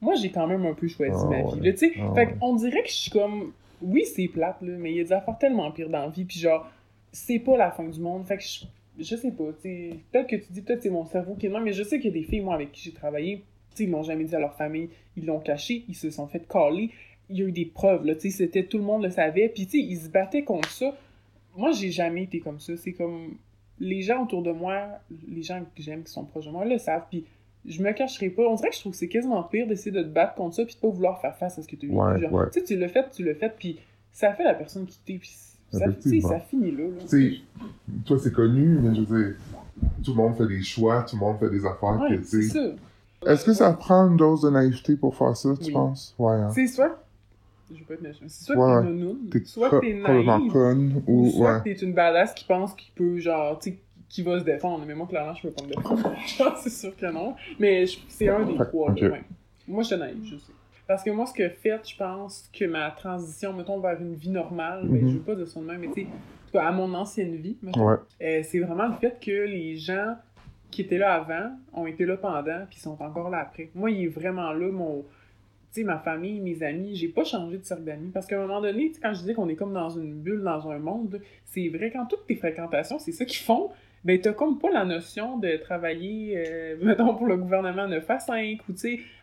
moi j'ai quand même un peu choisi Ah ma ouais. vie. Là, tu sais, Ah fait ouais. qu'on dirait que je suis comme oui, c'est plate, là, mais il y a des affaires tellement pires dans vie, puis genre, c'est pas la fin du monde. Fait que je, je sais pas, tu peut-être que tu dis, peut-être c'est mon cerveau qui est mais je sais qu'il y a des filles, moi, avec qui j'ai travaillé, tu ils l'ont jamais dit à leur famille, ils l'ont caché, ils se sont fait caler. Il y a eu des preuves, là, tu sais, c'était tout le monde le savait, puis tu sais, ils se battaient contre ça. Moi, j'ai jamais été comme ça. C'est comme les gens autour de moi, les gens que j'aime qui sont proches de moi, le savent, puis je me cacherai pas. On dirait que je trouve que c'est quasiment pire d'essayer de te battre contre ça puis de pas vouloir faire face à ce que tu as Ouais, vécu. Genre, ouais. Tu sais, tu l'as fait, tu l'as fait, puis ça fait la personne qui t'est, puis ça, finit là. là. Tu sais, toi, c'est connu, mais je veux dire, tout le monde fait des choix, tout le monde fait des affaires Ouais, que, c'est ça. Est-ce que ça prend une dose de naïveté pour faire ça, tu Oui. penses? Ouais, hein. C'est soit. Je veux pas être méchant. C'est soit Ouais, que t'es nounoun, T'es soit que t'es naïve, conne, ou ou, soit ouais. que t'es une badass qui pense qu'il peut, genre, tu sais, qui va se défendre. Mais moi, clairement, je peux pas me défendre. [laughs] C'est sûr que non. Mais c'est un des trois, ouais. Moi, je suis naïve, je sais. Parce que moi, ce que fait, je pense que ma transition, mettons, vers une vie normale, ben, Mhm. je veux pas de même, mais tu sais, à mon ancienne vie, Ouais. euh, c'est vraiment le fait que les gens qui étaient là avant ont été là pendant, puis sont encore là après. Moi, il est vraiment là, mon. Tu sais, ma famille, mes amis, j'ai pas changé de cercle d'amis. Parce qu'à un moment donné, tu sais, quand je disais qu'on est comme dans une bulle, dans un monde, c'est vrai, quand toutes tes fréquentations, c'est ça qu'ils font, ben t'as comme pas la notion de travailler, euh, [laughs] mettons, pour le gouvernement 9 à 5, ou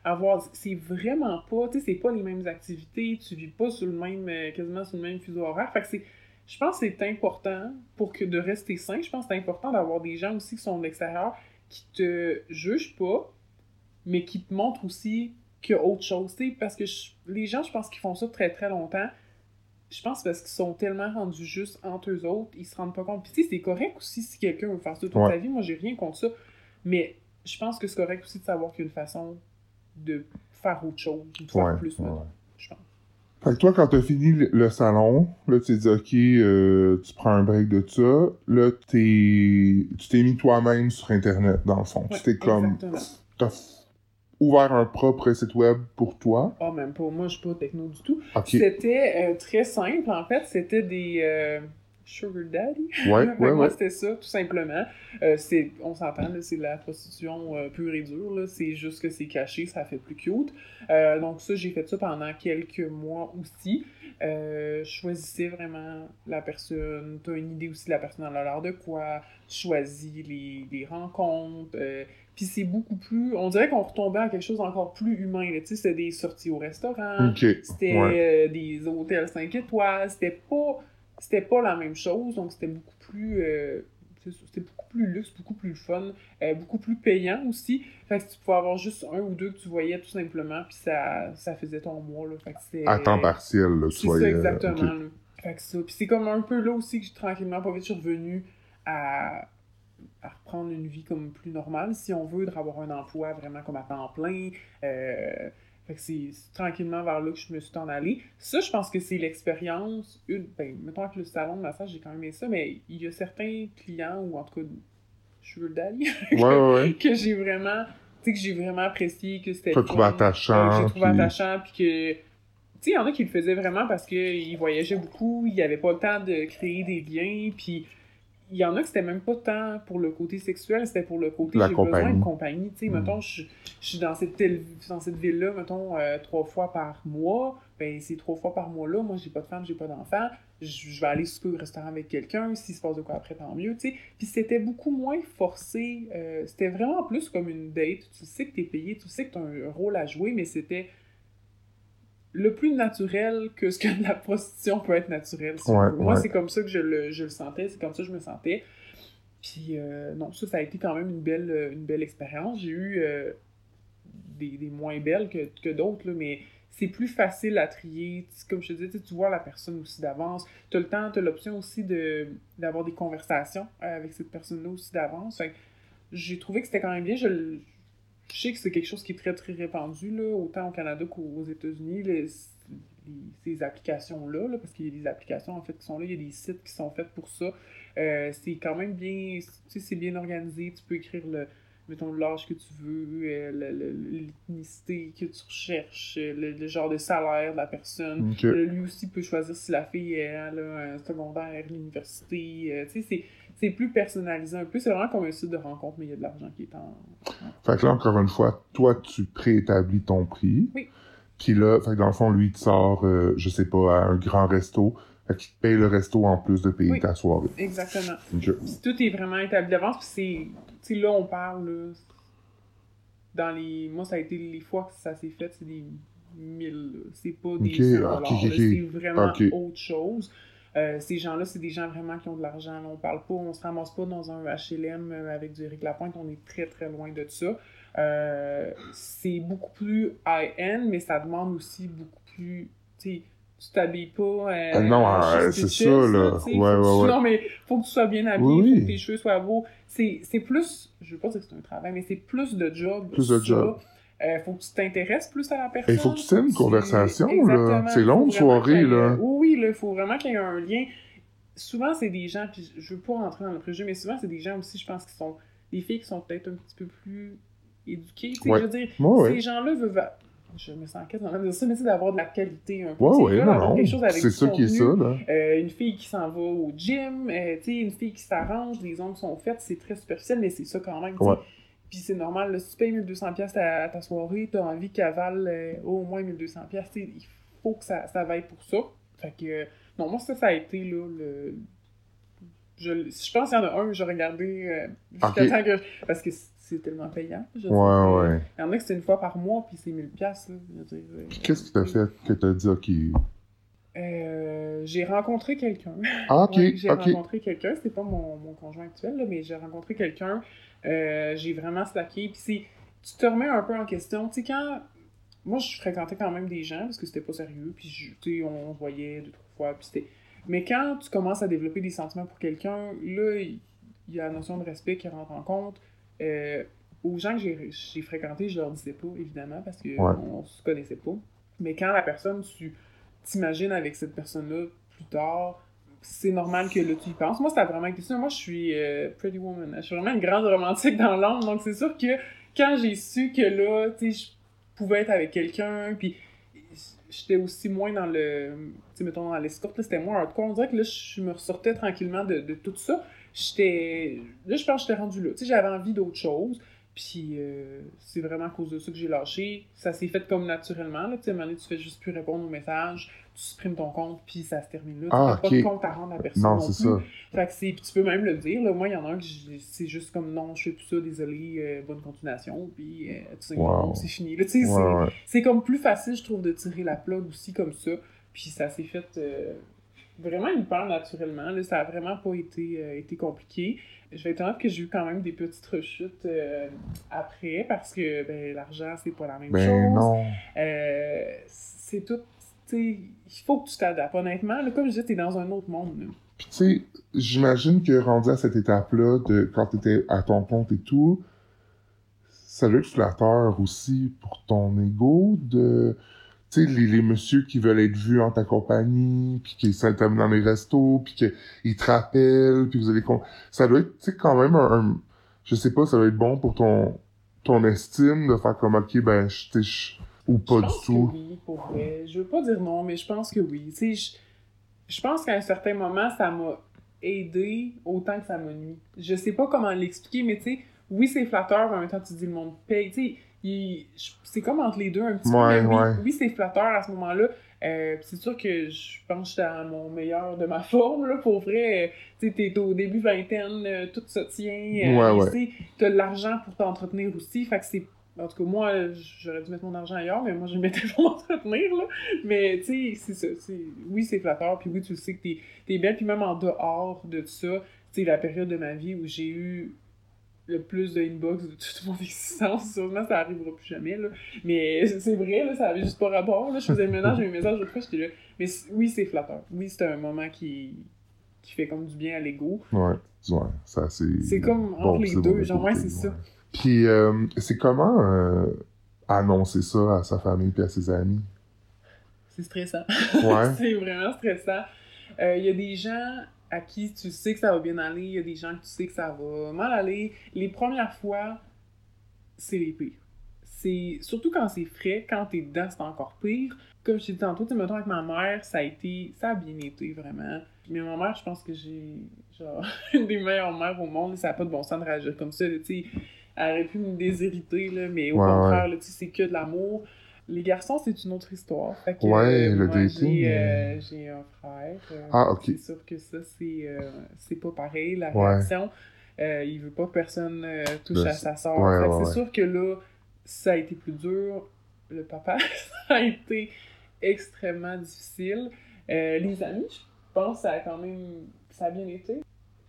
avoir. C'est vraiment pas, tu sais, c'est pas les mêmes activités, tu vis pas sur le même, euh, quasiment sur le même fuseau horaire. Fait que c'est. Je pense que c'est important pour que de rester sain. Je pense que c'est important d'avoir des gens aussi qui sont de l'extérieur qui te jugent pas, mais qui te montrent aussi qu'il y a autre chose. tu sais, Parce que les gens, je pense qu'ils font ça très très longtemps. Je pense parce qu'ils sont tellement rendus juste entre eux autres, ils se rendent pas compte. Puis tu sais, c'est correct aussi si quelqu'un veut faire ça toute Ouais. sa vie. Moi, j'ai rien contre ça. Mais je pense que c'est correct aussi de savoir qu'il y a une façon de faire autre chose, de faire Ouais, plus, ouais. je pense. Fait que toi, quand t'as fini le, salon, là, tu t'es dit, OK, euh, tu prends un break de ça. Là, t'es, tu t'es mis toi-même sur Internet, dans le fond. Ouais, tu t'es comme, exactement. Ouvert un propre site web pour toi? Ah, même pas. Moi, je suis pas techno du tout. C'était euh, très simple, en fait. C'était des euh, Sugar Daddy. Ouais, [laughs] ouais, moi, ouais. c'était ça, tout simplement. Euh, c'est, on s'entend, c'est de la prostitution pure et dure. C'est juste que c'est caché, ça fait plus cute. Donc ça, j'ai fait ça pendant quelques mois aussi. Euh, je choisissais vraiment la personne. Tu as une idée aussi de la personne à l'air de quoi. Tu choisis les, les rencontres. euh, puis c'est beaucoup plus... On dirait qu'on retombait à quelque chose d'encore plus humain. Tu sais, c'était des sorties au restaurant. C'était Ouais. euh, des hôtels 5 étoiles, c'était pas c'était pas la même chose, donc c'était beaucoup plus euh, c'était beaucoup plus luxe, beaucoup plus fun, euh, beaucoup plus payant aussi. Fait que tu pouvais avoir juste un ou deux que tu voyais tout simplement, puis ça, ça faisait ton mois là. Fait que c'était À temps partiel, que tu c'est ça exactement. Là. Fait que ça. Puis c'est comme un peu là aussi que je- tranquillement, pas vite, je suis revenue à, à reprendre une vie comme plus normale, si on veut, d'avoir un emploi vraiment comme à temps plein. Euh, fait que c'est tranquillement vers là que je me suis en allée. Ça, je pense que c'est l'expérience. Une, ben, mettons que le salon de massage, j'ai quand même aimé ça, mais il y a certains clients, ou en tout cas, je veux d'aller, [laughs] Ouais, ouais, ouais. que j'ai vraiment, tu sais, que j'ai vraiment apprécié, que c'était le trouvé attachant, que j'ai trouvé puis- attachant, puis que, tu sais, il y en a qui le faisaient vraiment parce qu'ils voyageaient beaucoup, ils n'avaient pas le temps de créer des liens, puis il y en a que c'était même pas tant pour le côté sexuel, c'était pour le côté j'ai besoin de compagnie. Tu sais, Mm. mettons, je, je suis dans cette, dans cette ville-là, mettons, euh, trois fois par mois. Ben, ces trois fois par mois-là, moi, j'ai pas de femme, j'ai pas d'enfant. Je, je vais aller souper au restaurant avec quelqu'un. S'il se passe de quoi après, tant mieux, tu sais. Puis c'était beaucoup moins forcé. euh, c'était vraiment plus comme une date. Tu sais que t'es payé, tu sais que t'as un rôle à jouer, mais c'était le plus naturel que ce que [laughs] la prostitution peut être naturelle. si Ouais. Moi, ouais. c'est comme ça que je le, je le sentais, c'est comme ça que je me sentais. Puis euh, non, ça, ça a été quand même une belle, euh, une belle expérience. J'ai eu euh, des, des moins belles que, que d'autres, mais c'est plus facile à trier. Comme je te disais, tu vois la personne aussi d'avance. Tu as le temps, tu as l'option aussi de, d'avoir des conversations avec cette personne-là aussi d'avance. J'ai trouvé que c'était quand même bien. Je, je sais que c'est quelque chose qui est très, très répandu, là, autant au Canada qu'aux États-Unis, les- ces applications-là, là, parce qu'il y a des applications en fait qui sont là, il y a des sites qui sont faits pour ça. Euh, c'est quand même bien, tu sais, c'est bien organisé, tu peux écrire le, mettons, l'âge que tu veux, euh, le- le- l'ethnicité que tu recherches, euh, le, le genre de salaire de la personne. Euh, lui aussi peut choisir si la fille elle a un secondaire, l'université. tu sais, c'est- c'est plus personnalisé un peu. C'est vraiment comme un site de rencontre, mais il y a de l'argent qui est en. Fait que là, encore une fois, toi, tu préétablis ton prix. Oui. Puis là, fait que dans le fond, lui, il te sort, euh, je sais pas, à un grand resto. Fait qu'il te paye le resto en plus de payer Oui. ta soirée. Exactement. Tout est vraiment établi d'avance, puis c'est... Tu sais, là, on parle, là, dans les... Moi, ça a été les fois que ça s'est fait, c'est des mille. C'est pas des Ok, 100 ok, dollars, ok, là. ok. C'est vraiment autre chose. Euh, ces gens-là, c'est des gens vraiment qui ont de l'argent. On parle pas, on se ramasse pas dans un HLM euh, avec du Eric Lapointe, on est très très loin de ça. Euh, c'est beaucoup plus high-end, mais ça demande aussi beaucoup plus. Tu t'habilles pas. euh, Ah non, euh, chef c'est ça, là. Ouais, ouais, ouais. Non, mais faut que tu sois bien habillé, Oui, faut que tes cheveux soient beaux. C'est plus. Je veux pas dire que c'est un travail, mais c'est plus de job. Plus de ça. job. Euh, faut que tu t'intéresses plus à la personne. Il faut que tu aies une conversation, là. C'est long, une soirée, là. Oui, oui, il faut vraiment qu'il y ait un lien. Souvent, c'est des gens, puis je veux pas rentrer dans le préjugé, mais souvent, c'est des gens aussi, je pense, qui sont des filles qui sont peut-être un petit peu plus éduquées. Tu sais, Ouais. je veux dire, ouais. ces gens-là veulent. Je me sens quasiment de ça, mais c'est d'avoir de la qualité un peu. Ouais, ouais, non, non. quelque chose avec C'est ça qui est ça, là. Euh, une fille qui s'en va au gym, euh, tu sais, une fille qui s'arrange, les ongles sont faits, c'est très superficiel, mais c'est ça quand même. Ouais. Puis c'est normal, là, si tu payes 1200$ piastres à, à ta soirée, t'as envie qu'elle vale euh, au moins 1200$, piastres, tu sais, il faut que ça, ça vaille pour ça. Fait que, non, moi, ça, ça a été, là, le... Je, je pense qu'il y en a un que j'ai regardé jusqu'à temps que... Parce que c'est tellement payant. je Ouais, euh, ouais. Il y en a que c'est une fois par mois, puis c'est 1000$, piastres, là, je veux dire, euh, qu'est-ce qui t'a fait que t'as dit, OK. euh, j'ai rencontré quelqu'un. Ah, OK, Ouais, j'ai rencontré quelqu'un, c'était pas mon, mon conjoint actuel, là, mais j'ai rencontré quelqu'un, euh, j'ai vraiment slacké, puis c'est, tu te remets un peu en question, tu sais, quand, moi je fréquentais quand même des gens, parce que c'était pas sérieux, puis tu sais, on se voyait deux, trois fois, puis c'était, mais quand tu commences à développer des sentiments pour quelqu'un, là, il y a la notion de respect qui rentre en compte, Euh, aux gens que j'ai, fréquentés, je leur disais pas, évidemment, parce que Ouais. on se connaissait pas, mais quand la personne, tu t'imagines avec cette personne-là plus tard, c'est normal que là tu y penses. Moi, ça a vraiment été ça. Moi, je suis euh, Pretty Woman. Je suis vraiment une grande romantique dans l'âme. Donc, c'est sûr que quand j'ai su que là, tu sais, je pouvais être avec quelqu'un, puis j'étais aussi moins dans le. Tu sais, mettons, dans l'escorte, là, c'était moins hardcore. On dirait que là, je me ressortais tranquillement de, de tout ça. J'étais. Là, je pense que j'étais rendu là. Tu sais, j'avais envie d'autre chose. Puis euh, c'est vraiment à cause de ça que j'ai lâché. Ça s'est fait comme naturellement. Là. Tu sais, à un moment donné, tu fais juste plus répondre aux messages, tu supprimes ton compte, puis ça se termine là. Tu Ah, n'as pas de compte à rendre à personne. Non, Non, c'est plus. ça. Fait que c'est. Puis tu peux même le dire. Là. Moi, il y en a un que c'est juste comme non, je fais plus ça, désolé, euh, bonne continuation, puis euh, tu sais, Wow. non, c'est fini. Là, tu sais, c'est- Ouais, c'est comme plus facile, je trouve, de tirer la plug aussi comme ça. Puis ça s'est fait euh, vraiment hyper naturellement. Là. Ça a vraiment pas été, euh, été compliqué. Je vais être honnête que j'ai eu quand même des petites rechutes euh, après parce que ben, l'argent, c'est pas la même Ben chose. non. Euh, c'est tout. Il faut que tu t'adaptes. Honnêtement, là, comme je disais, t'es dans un autre monde. là. Puis tu sais, j'imagine que rendu à cette étape-là, de quand t'étais à ton compte et tout, ça doit être flatteur aussi pour ton ego de... Tu sais, les, les messieurs qui veulent être vus en ta compagnie, puis qui s'intègrent dans les restos, puis qu'ils te rappellent, puis vous allez... con- Ça doit être, tu sais, quand même un, un- Je sais pas, ça doit être bon pour ton ton estime de faire comme, OK, ben, je... je- Ou pas je du tout. Que oui, pour vrai. Je veux pas dire non, mais je pense que oui. Tu sais, je, je pense qu'à un certain moment, ça m'a aidé autant que ça m'a nuit. Je sais pas comment l'expliquer, mais tu sais, oui, c'est flatteur, mais en même temps, tu dis le monde paye. Tu sais, c'est comme entre les deux un petit Ouais, peu. ouais. oui, c'est flatteur à ce moment-là. Euh, c'est sûr que je pense que j'étais à mon meilleur de ma [laughs] forme, là, pour vrai. Tu sais, t'es au début vingtaine, euh, tout se tient. euh, Ouais, ouais. T'as l'argent pour t'entretenir aussi. Fait que c'est en tout cas, moi, j'aurais dû mettre mon argent ailleurs, mais moi, je le mettais [laughs] pour m'entretenir, là. Mais, tu sais, c'est ça. c'est- Oui, c'est flatteur, puis oui, tu le sais que t'es es belle, puis même en dehors de ça, tu sais, la période de ma vie où j'ai eu le plus de inbox de toute mon [laughs] existence, sûrement, ça arrivera plus jamais, là. Mais c'est vrai, là, ça avait juste pas rapport, là. Je faisais le ménage, j'ai un message de j'étais là. Mais oui, c'est flatteur. Oui, c'est un moment qui, qui fait comme du bien à l'ego. Ouais, ouais, ça c'est... C'est comme entre bon, les deux, bon genre, ouais, c'est ça. Puis, euh, c'est comment euh, annoncer ça à sa famille puis à ses amis? C'est stressant. Ouais. [laughs] c'est vraiment stressant. Euh, Il y a des gens à qui tu sais que ça va bien aller, il y a des gens que tu sais que ça va mal aller. Les premières fois, c'est les pires. C'est surtout quand c'est frais, quand t'es dedans, c'est encore pire. Comme je t'ai dit tantôt, tu mettons avec ma mère, ça a été, ça a bien été vraiment. Mais ma mère, je pense que j'ai genre [laughs] une des meilleures mères au monde. Ça n'a pas de bon sens de réagir comme ça. Tu sais, elle aurait pu me déshériter là, mais au Ouais, contraire, là, tu sais, c'est que de l'amour. Les garçons, c'est une autre histoire. Fait que, Ouais, le moi, dating, J'ai, euh, euh, j'ai un frère. euh, Ah, ok. C'est sûr que ça, c'est, euh, c'est pas pareil, la Ouais. réaction. Euh, il veut pas que personne euh, touche Le- à sa soeur. ouais, ouais, c'est sûr que là, ça a été plus dur. Le papa, [laughs] ça a été extrêmement difficile. Euh, les amis, je pense que ça a quand même ça a bien été.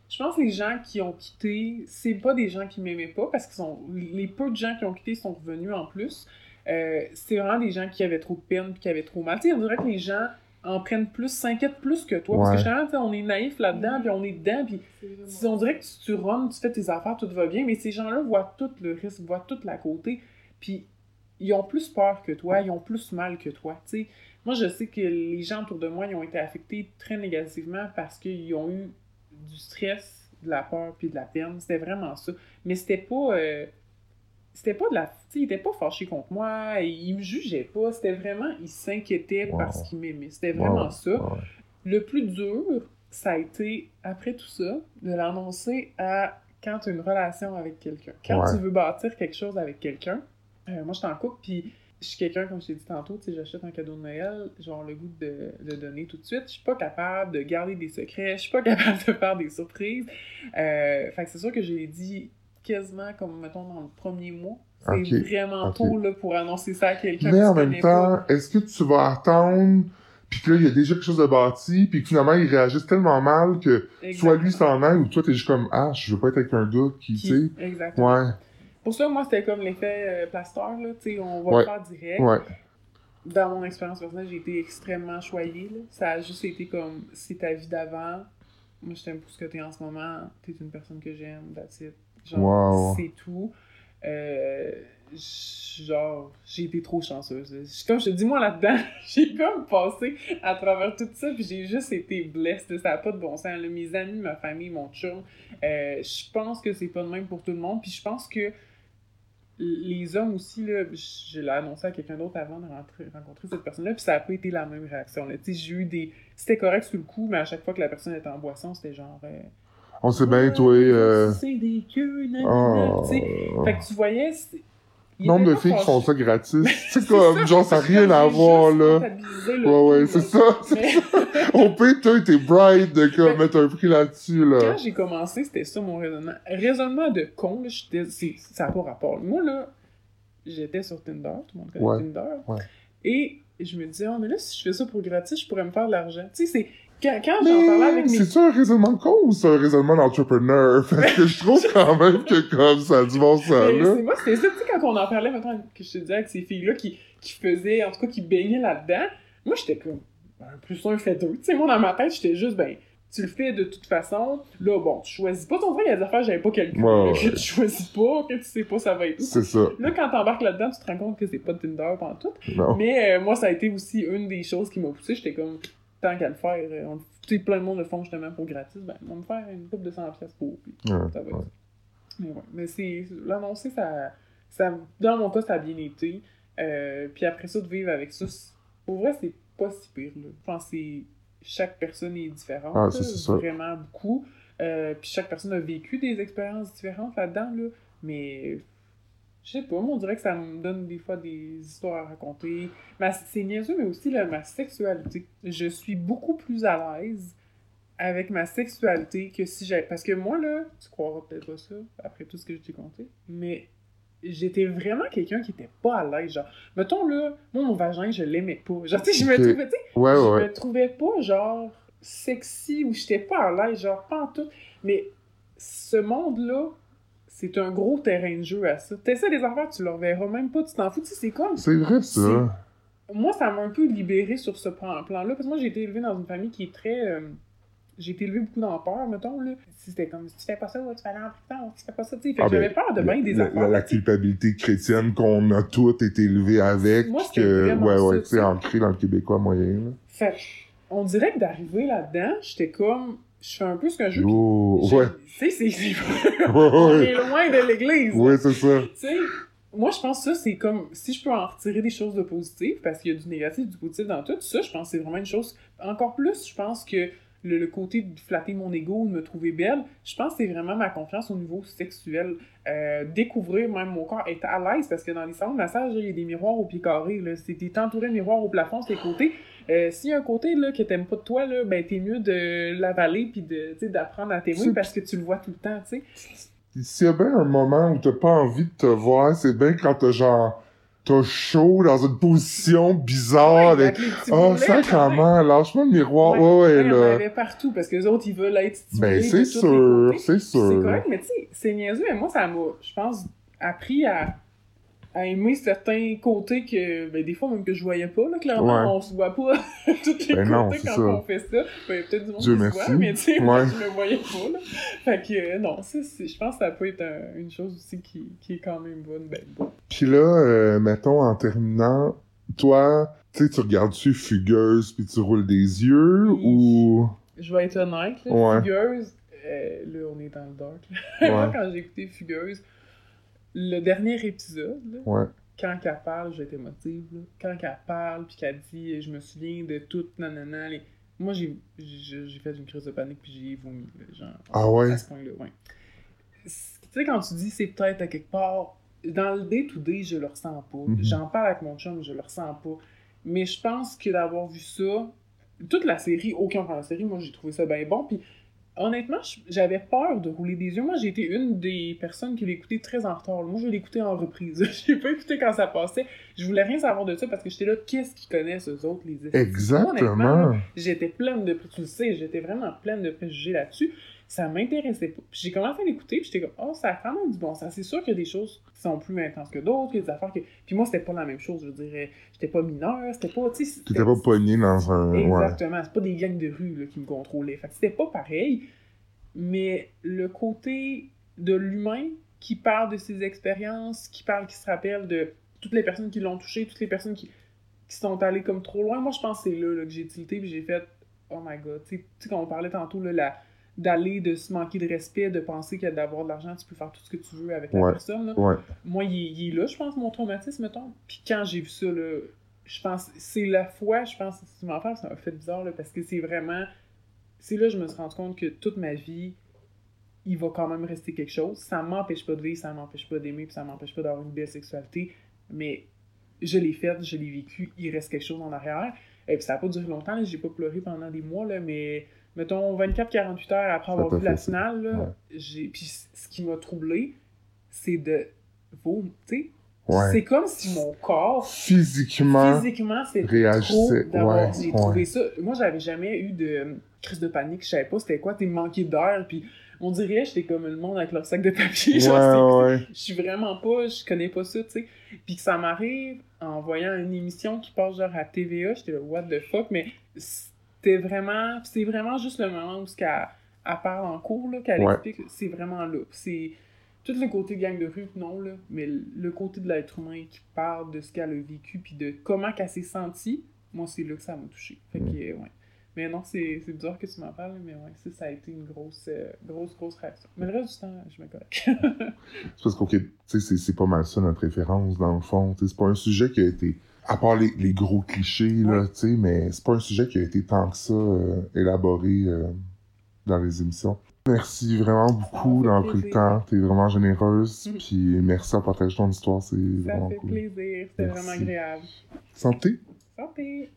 Je pense que les gens qui ont quitté, c'est pas des gens qui m'aimaient pas parce que sont les peu de gens qui ont quitté sont revenus en plus. Euh, c'est vraiment des gens qui avaient trop de peine puis qui avaient trop mal. Tu sais, on dirait que les gens en prennent plus, s'inquiètent plus que toi. Parce que justement, tu sais, on est naïf là-dedans, puis on est dedans, puis si on dirait que tu, tu runs, tu fais tes affaires, tout va bien, mais ces gens-là voient tout le risque, voient toute la côté, puis ils ont plus peur que toi, ils ont plus mal que toi, tu sais. Moi, je sais que les gens autour de moi, ils ont été affectés très négativement parce qu'ils ont eu du stress, de la peur, puis de la peine. C'était vraiment ça. Mais c'était pas... euh, c'était pas de la... Tu sais, ils étaient pas fâchés contre moi, ils me jugeaient pas. C'était vraiment... Ils s'inquiétaient Wow. parce qu'ils m'aimaient. C'était vraiment ça. Le plus dur, ça a été, après tout ça, de l'annoncer à quand tu as une relation avec quelqu'un. Quand Ouais. tu veux bâtir quelque chose avec quelqu'un, euh, moi, je suis en couple, puis je suis quelqu'un, comme je t'ai dit tantôt, tu sais, j'achète un cadeau de Noël, genre le goût de le donner tout de suite. Je suis pas capable de garder des secrets, je suis pas [laughs] capable de faire des surprises. Euh, fait que c'est sûr que j'ai dit quasiment comme, mettons, dans le premier mois. C'est vraiment tôt là, pour annoncer ça à quelqu'un Mais en même temps, est-ce que tu vas attendre, puis que là, il y a déjà quelque chose de bâti, puis que finalement, ils réagissent tellement mal que soit lui s'en aille, ou toi, t'es juste comme, ah, je veux pas être avec un gars qui, tu sais, Qui- Exactement. ouais, Pour ça, moi, c'était comme l'effet euh, plaster, là, tu sais, on va Ouais. le faire direct. ouais, Dans mon expérience personnelle, j'ai été extrêmement choyée, là. Ça a juste été comme, c'est ta vie d'avant. Moi, je t'aime pour ce que t'es en ce moment. T'es une personne que j'aime, that's it. Genre, Wow. c'est tout. Euh, genre, j'ai été trop chanceuse. Comme je te dis, moi, là-dedans, [laughs] j'ai comme passé à travers tout ça, puis j'ai juste été blessée. Ça n'a pas de bon sens. là. Mes amis, ma famille, mon chum, euh, je pense que c'est pas de même pour tout le monde, puis je pense que les hommes aussi, là, je l'ai annoncé à quelqu'un d'autre avant de rentrer- rencontrer cette personne-là, puis ça n'a pas été la même réaction. J'ai eu des. C'était correct sur le coup, mais à chaque fois que la personne était en boisson, c'était genre. euh, on sait bien, toi, euh, C'est des queues, nanana, oh. Fait que tu voyais. nombre de filles qui font ça gratis, [laughs] c'est comme, genre, ça n'a rien à voir, là, ouais, ouais, c'est ça, on peut, toi, t'es bright de, comme, mettre un prix là-dessus, là, Quand j'ai commencé, c'était ça mon raisonnement. Raisonnement de con, là, ça n'a pas rapport. Moi, là, j'étais sur Tinder, tout le monde connaît Ouais, Tinder. ouais. Et je me disais, oh, mais là, si je fais ça pour gratis, je pourrais me faire de l'argent. Tu sais, c'est. Quand, quand j'en parlais avec mes. c'est ça un raisonnement de ou c'est un raisonnement d'entrepreneur? [laughs] Parce que je trouve quand même que comme ça a du bon sens, Mais là. c'est- moi, c'était ça, tu sais, quand on en parlait, maintenant que je te disais avec ces filles-là qui, qui faisaient, en tout cas, qui baignaient là-dedans, moi, j'étais comme, ben, plus un fait deux. Tu sais, moi, dans ma tête, j'étais juste, ben, tu le fais de toute façon. Là, bon, tu choisis pas ton vrai, il y a des affaires j'avais pas. Ouais, ouais. Que tu choisis pas, que tu sais pas ça va être où. C'est ça. Là, quand t'embarques là-dedans, tu te rends compte que c'est pas de Tinder pendant tout. Non. Mais euh, moi, ça a été aussi une des choses qui m'a poussé. J'étais comme, tant qu'à le faire, euh, on- tu sais, plein de monde le font justement pour gratis, ben, on va me faire une coupe de 100$ piastres pour. Puis Ouais, ça va être ouais. Mais ouais, mais c'est. L'annoncer, ça, ça. Dans mon cas, ça a bien été. Euh, puis après ça, de vivre avec ça, pour vrai, c'est pas si pire, là. Je pense que c'est- chaque personne est différente. Ah, ça. Vraiment beaucoup. Euh, puis chaque personne a vécu des expériences différentes là-dedans, là. Mais. Je sais pas, moi, on dirait que ça me donne des fois des histoires à raconter. Ma- C'est niaiseux, mais aussi là, ma sexualité. Je suis beaucoup plus à l'aise avec ma sexualité que si j'avais. Parce que moi, là, tu croiras peut-être pas ça, après tout ce que je t'ai conté, mais j'étais vraiment quelqu'un qui était pas à l'aise. Genre, mettons là, moi, mon vagin, je l'aimais pas. Genre, tu sais, je me trouvais, tu sais, Ouais, je ouais. me trouvais pas, genre, sexy ou j'étais pas à l'aise, genre, pas en tout. Mais ce monde-là, c'est un gros terrain de jeu à ça. T'essaies des affaires, tu leur verras même pas, tu t'en fous. Tu sais, c'est comme. C'est vrai, ça. Moi, ça m'a un peu libéré sur ce plan- plan-là, parce que moi, j'ai été élevée dans une famille qui est très. euh, j'ai été élevée beaucoup dans peur, mettons, là. C'était comme, si tu fais pas ça, tu vas aller en prison, si tu fais pas ça, tu sais. Fait Ah, ben, j'avais peur de bien des la, affaires. la- la culpabilité chrétienne qu'on a toutes été élevées avec, Moi, que, ouais, ouais, tu sais, sais. ancré dans le québécois moyen, là. Fait on dirait que d'arriver là-dedans, j'étais comme. Je fais un peu ce que je veux. Yo, puis ouais, Tu sais, c'est- c'est. [laughs] on est loin de l'église. ouais, c'est ça. Tu sais, moi, je pense que ça, c'est comme, si je peux en retirer des choses de positives, parce qu'il y a du négatif, du positif dans tout, ça, je pense que c'est vraiment une chose. Encore plus, je pense que le, le côté de flatter mon ego, de me trouver belle, je pense que c'est vraiment ma confiance au niveau sexuel. Euh, découvrir même mon corps, être à l'aise, parce que dans les salons de massage, il y a des miroirs au pied carré, là. C'est t'es entouré de miroirs au plafond, c'est côtés. Euh, S'il y a un côté là, que t'aimes pas de toi, là, ben t'es mieux de l'avaler puis de, d'apprendre à t'aimer C'est- parce que tu le vois tout le temps, tu sais. S'il y a bien un moment où t'as pas envie de te voir, c'est bien quand t'as genre, t'as chaud dans une position bizarre Ouais, avec, oh, boulets, sacrement, lâche-moi le miroir, ouais, ouais, il y en là. avait partout parce que les autres, ils veulent être stimulés Ben, c'est sûr, c'est C'est sûr. correct, mais tu sais, c'est niaiseux, mais moi, ça m'a, je pense, appris à, à aimer certains côtés que, ben, des fois, même que je voyais pas, là, clairement, Ouais. on se voit pas [laughs] tous les Ben non, côtés c'est quand ça. on fait ça. Ben, peut-être du monde Dieu qui se merci. voit, mais tu sais, moi, je me voyais pas, là. Fait que, euh, non, ça, je pense que ça peut être un- une chose aussi qui, qui est quand même bonne, ben, bon. Puis là, euh, mettons, en terminant, toi, tu sais, tu regardes-tu Fugueuse puis tu roules des yeux ou... Je vais être honnête, là, Ouais. Fugueuse, euh, là, on est dans le dark, là. Ouais. [laughs] quand j'ai écouté Fugueuse, le dernier épisode, là, Ouais. quand qu'elle parle, j'ai été émotive, là. Quand qu'elle parle, puis qu'elle dit « Je me souviens de tout, nanana, les... » Moi, j'ai fait une crise de panique, puis j'ai vomi, genre, Ah ouais? à ce point-là, ouais. Tu sais, quand tu dis « c'est peut-être à quelque part », dans le day-to-day, je le ressens pas. Mhm. J'en parle avec mon chum, je le ressens pas. Mais je pense que d'avoir vu ça, toute la série, aucun problème la série, moi, j'ai trouvé ça bien bon, puis honnêtement, j'avais peur de rouler des yeux. Moi, j'ai été une des personnes qui l'écoutait très en retard. Moi, je l'écoutais en reprise. [laughs] j'ai pas écouté quand ça passait. Je voulais rien savoir de ça parce que j'étais là, qu'est-ce qu'ils connaissent, eux autres, les Exactement. J'étais pleine de... Tu le sais, j'étais vraiment pleine de préjugés là-dessus. Ça m'intéressait pas. Puis j'ai commencé à l'écouter, puis j'étais comme, oh, ça a quand même du bon sens. C'est sûr qu'il y a des choses qui sont plus intenses que d'autres, qu'il y a des affaires que... Puis moi, c'était pas la même chose, je dirais. J'étais pas mineure, c'était pas... Tu sais, pas pogné dans un... Ouais. Exactement, c'est pas des gangs de rue là, qui me contrôlaient. Fait que c'était pas pareil, mais le côté de l'humain qui parle de ses expériences, qui parle, qui se rappelle de toutes les personnes qui l'ont touché, toutes les personnes qui, qui sont allées comme trop loin, moi je pense que c'est là, là, que j'ai tilté puis j'ai fait oh my god, tu sais- tu sais, quand on parlait tantôt là, la- d'aller, de se manquer de respect, de penser que d'avoir de l'argent, tu peux faire tout ce que tu veux avec la Ouais. personne. là. Ouais. Moi, il, est- il est là, je pense, mon traumatisme, mettons. Puis quand j'ai vu ça, là, je pense, c'est la fois, je pense, si tu m'en parles, ça m'a fait bizarre, là, parce que c'est vraiment, c'est là que je me suis rendu compte que toute ma vie, il va quand même rester quelque chose. Ça m'empêche pas de vivre, ça m'empêche pas d'aimer, puis ça m'empêche pas d'avoir une belle sexualité, mais je l'ai faite, je l'ai vécu, il reste quelque chose en arrière. Et puis ça a pas duré longtemps, j'ai pas pleuré pendant des mois, là, mais mettons 24-48 heures après avoir vu la finale, là, Ouais. j'ai puis ce qui m'a troublé, c'est de sais, Ouais. c'est comme si mon corps Physiquement, physiquement c'était trop réagissait. d'avoir Ouais, j'ai ouais. trouvé ça moi j'avais jamais eu de euh, crise de panique je savais pas c'était quoi t'es manqué d'air puis on dirait j'étais comme le monde avec leur sac de papier [laughs] genre, Ouais, je suis vraiment pas je connais pas ça tu sais puis que ça m'arrive en voyant une émission qui passe genre à TVA j'étais là what the fuck mais c'était vraiment c'est vraiment juste le moment où ce qu'elle elle parle en cours là qu'elle Ouais. explique c'est vraiment là c'est tout le côté gang de rue, non, là, mais le côté de l'être humain qui parle de ce qu'elle a vécu puis de comment qu'elle s'est sentie, moi, c'est là que ça m'a touché. Fait que, Mm. euh, ouais. Mais non, c'est bizarre que tu m'en parles, mais ouais, ça, ça a été une grosse, euh, grosse, grosse réaction. Mais le reste du temps, je me correct. [laughs] C'est parce tu sais, c'est- pas mal ça notre référence, dans le fond. C'est pas un sujet qui a été... À part les, les gros clichés, là, tu sais, mais c'est pas un sujet qui a été tant que ça euh, élaboré euh, dans les émissions. Merci vraiment beaucoup d'avoir pris le temps. T'es vraiment généreuse. Mhm. Puis merci à partager ton histoire. C'est ça vraiment fait cool. plaisir, c'était vraiment agréable. Santé! Santé!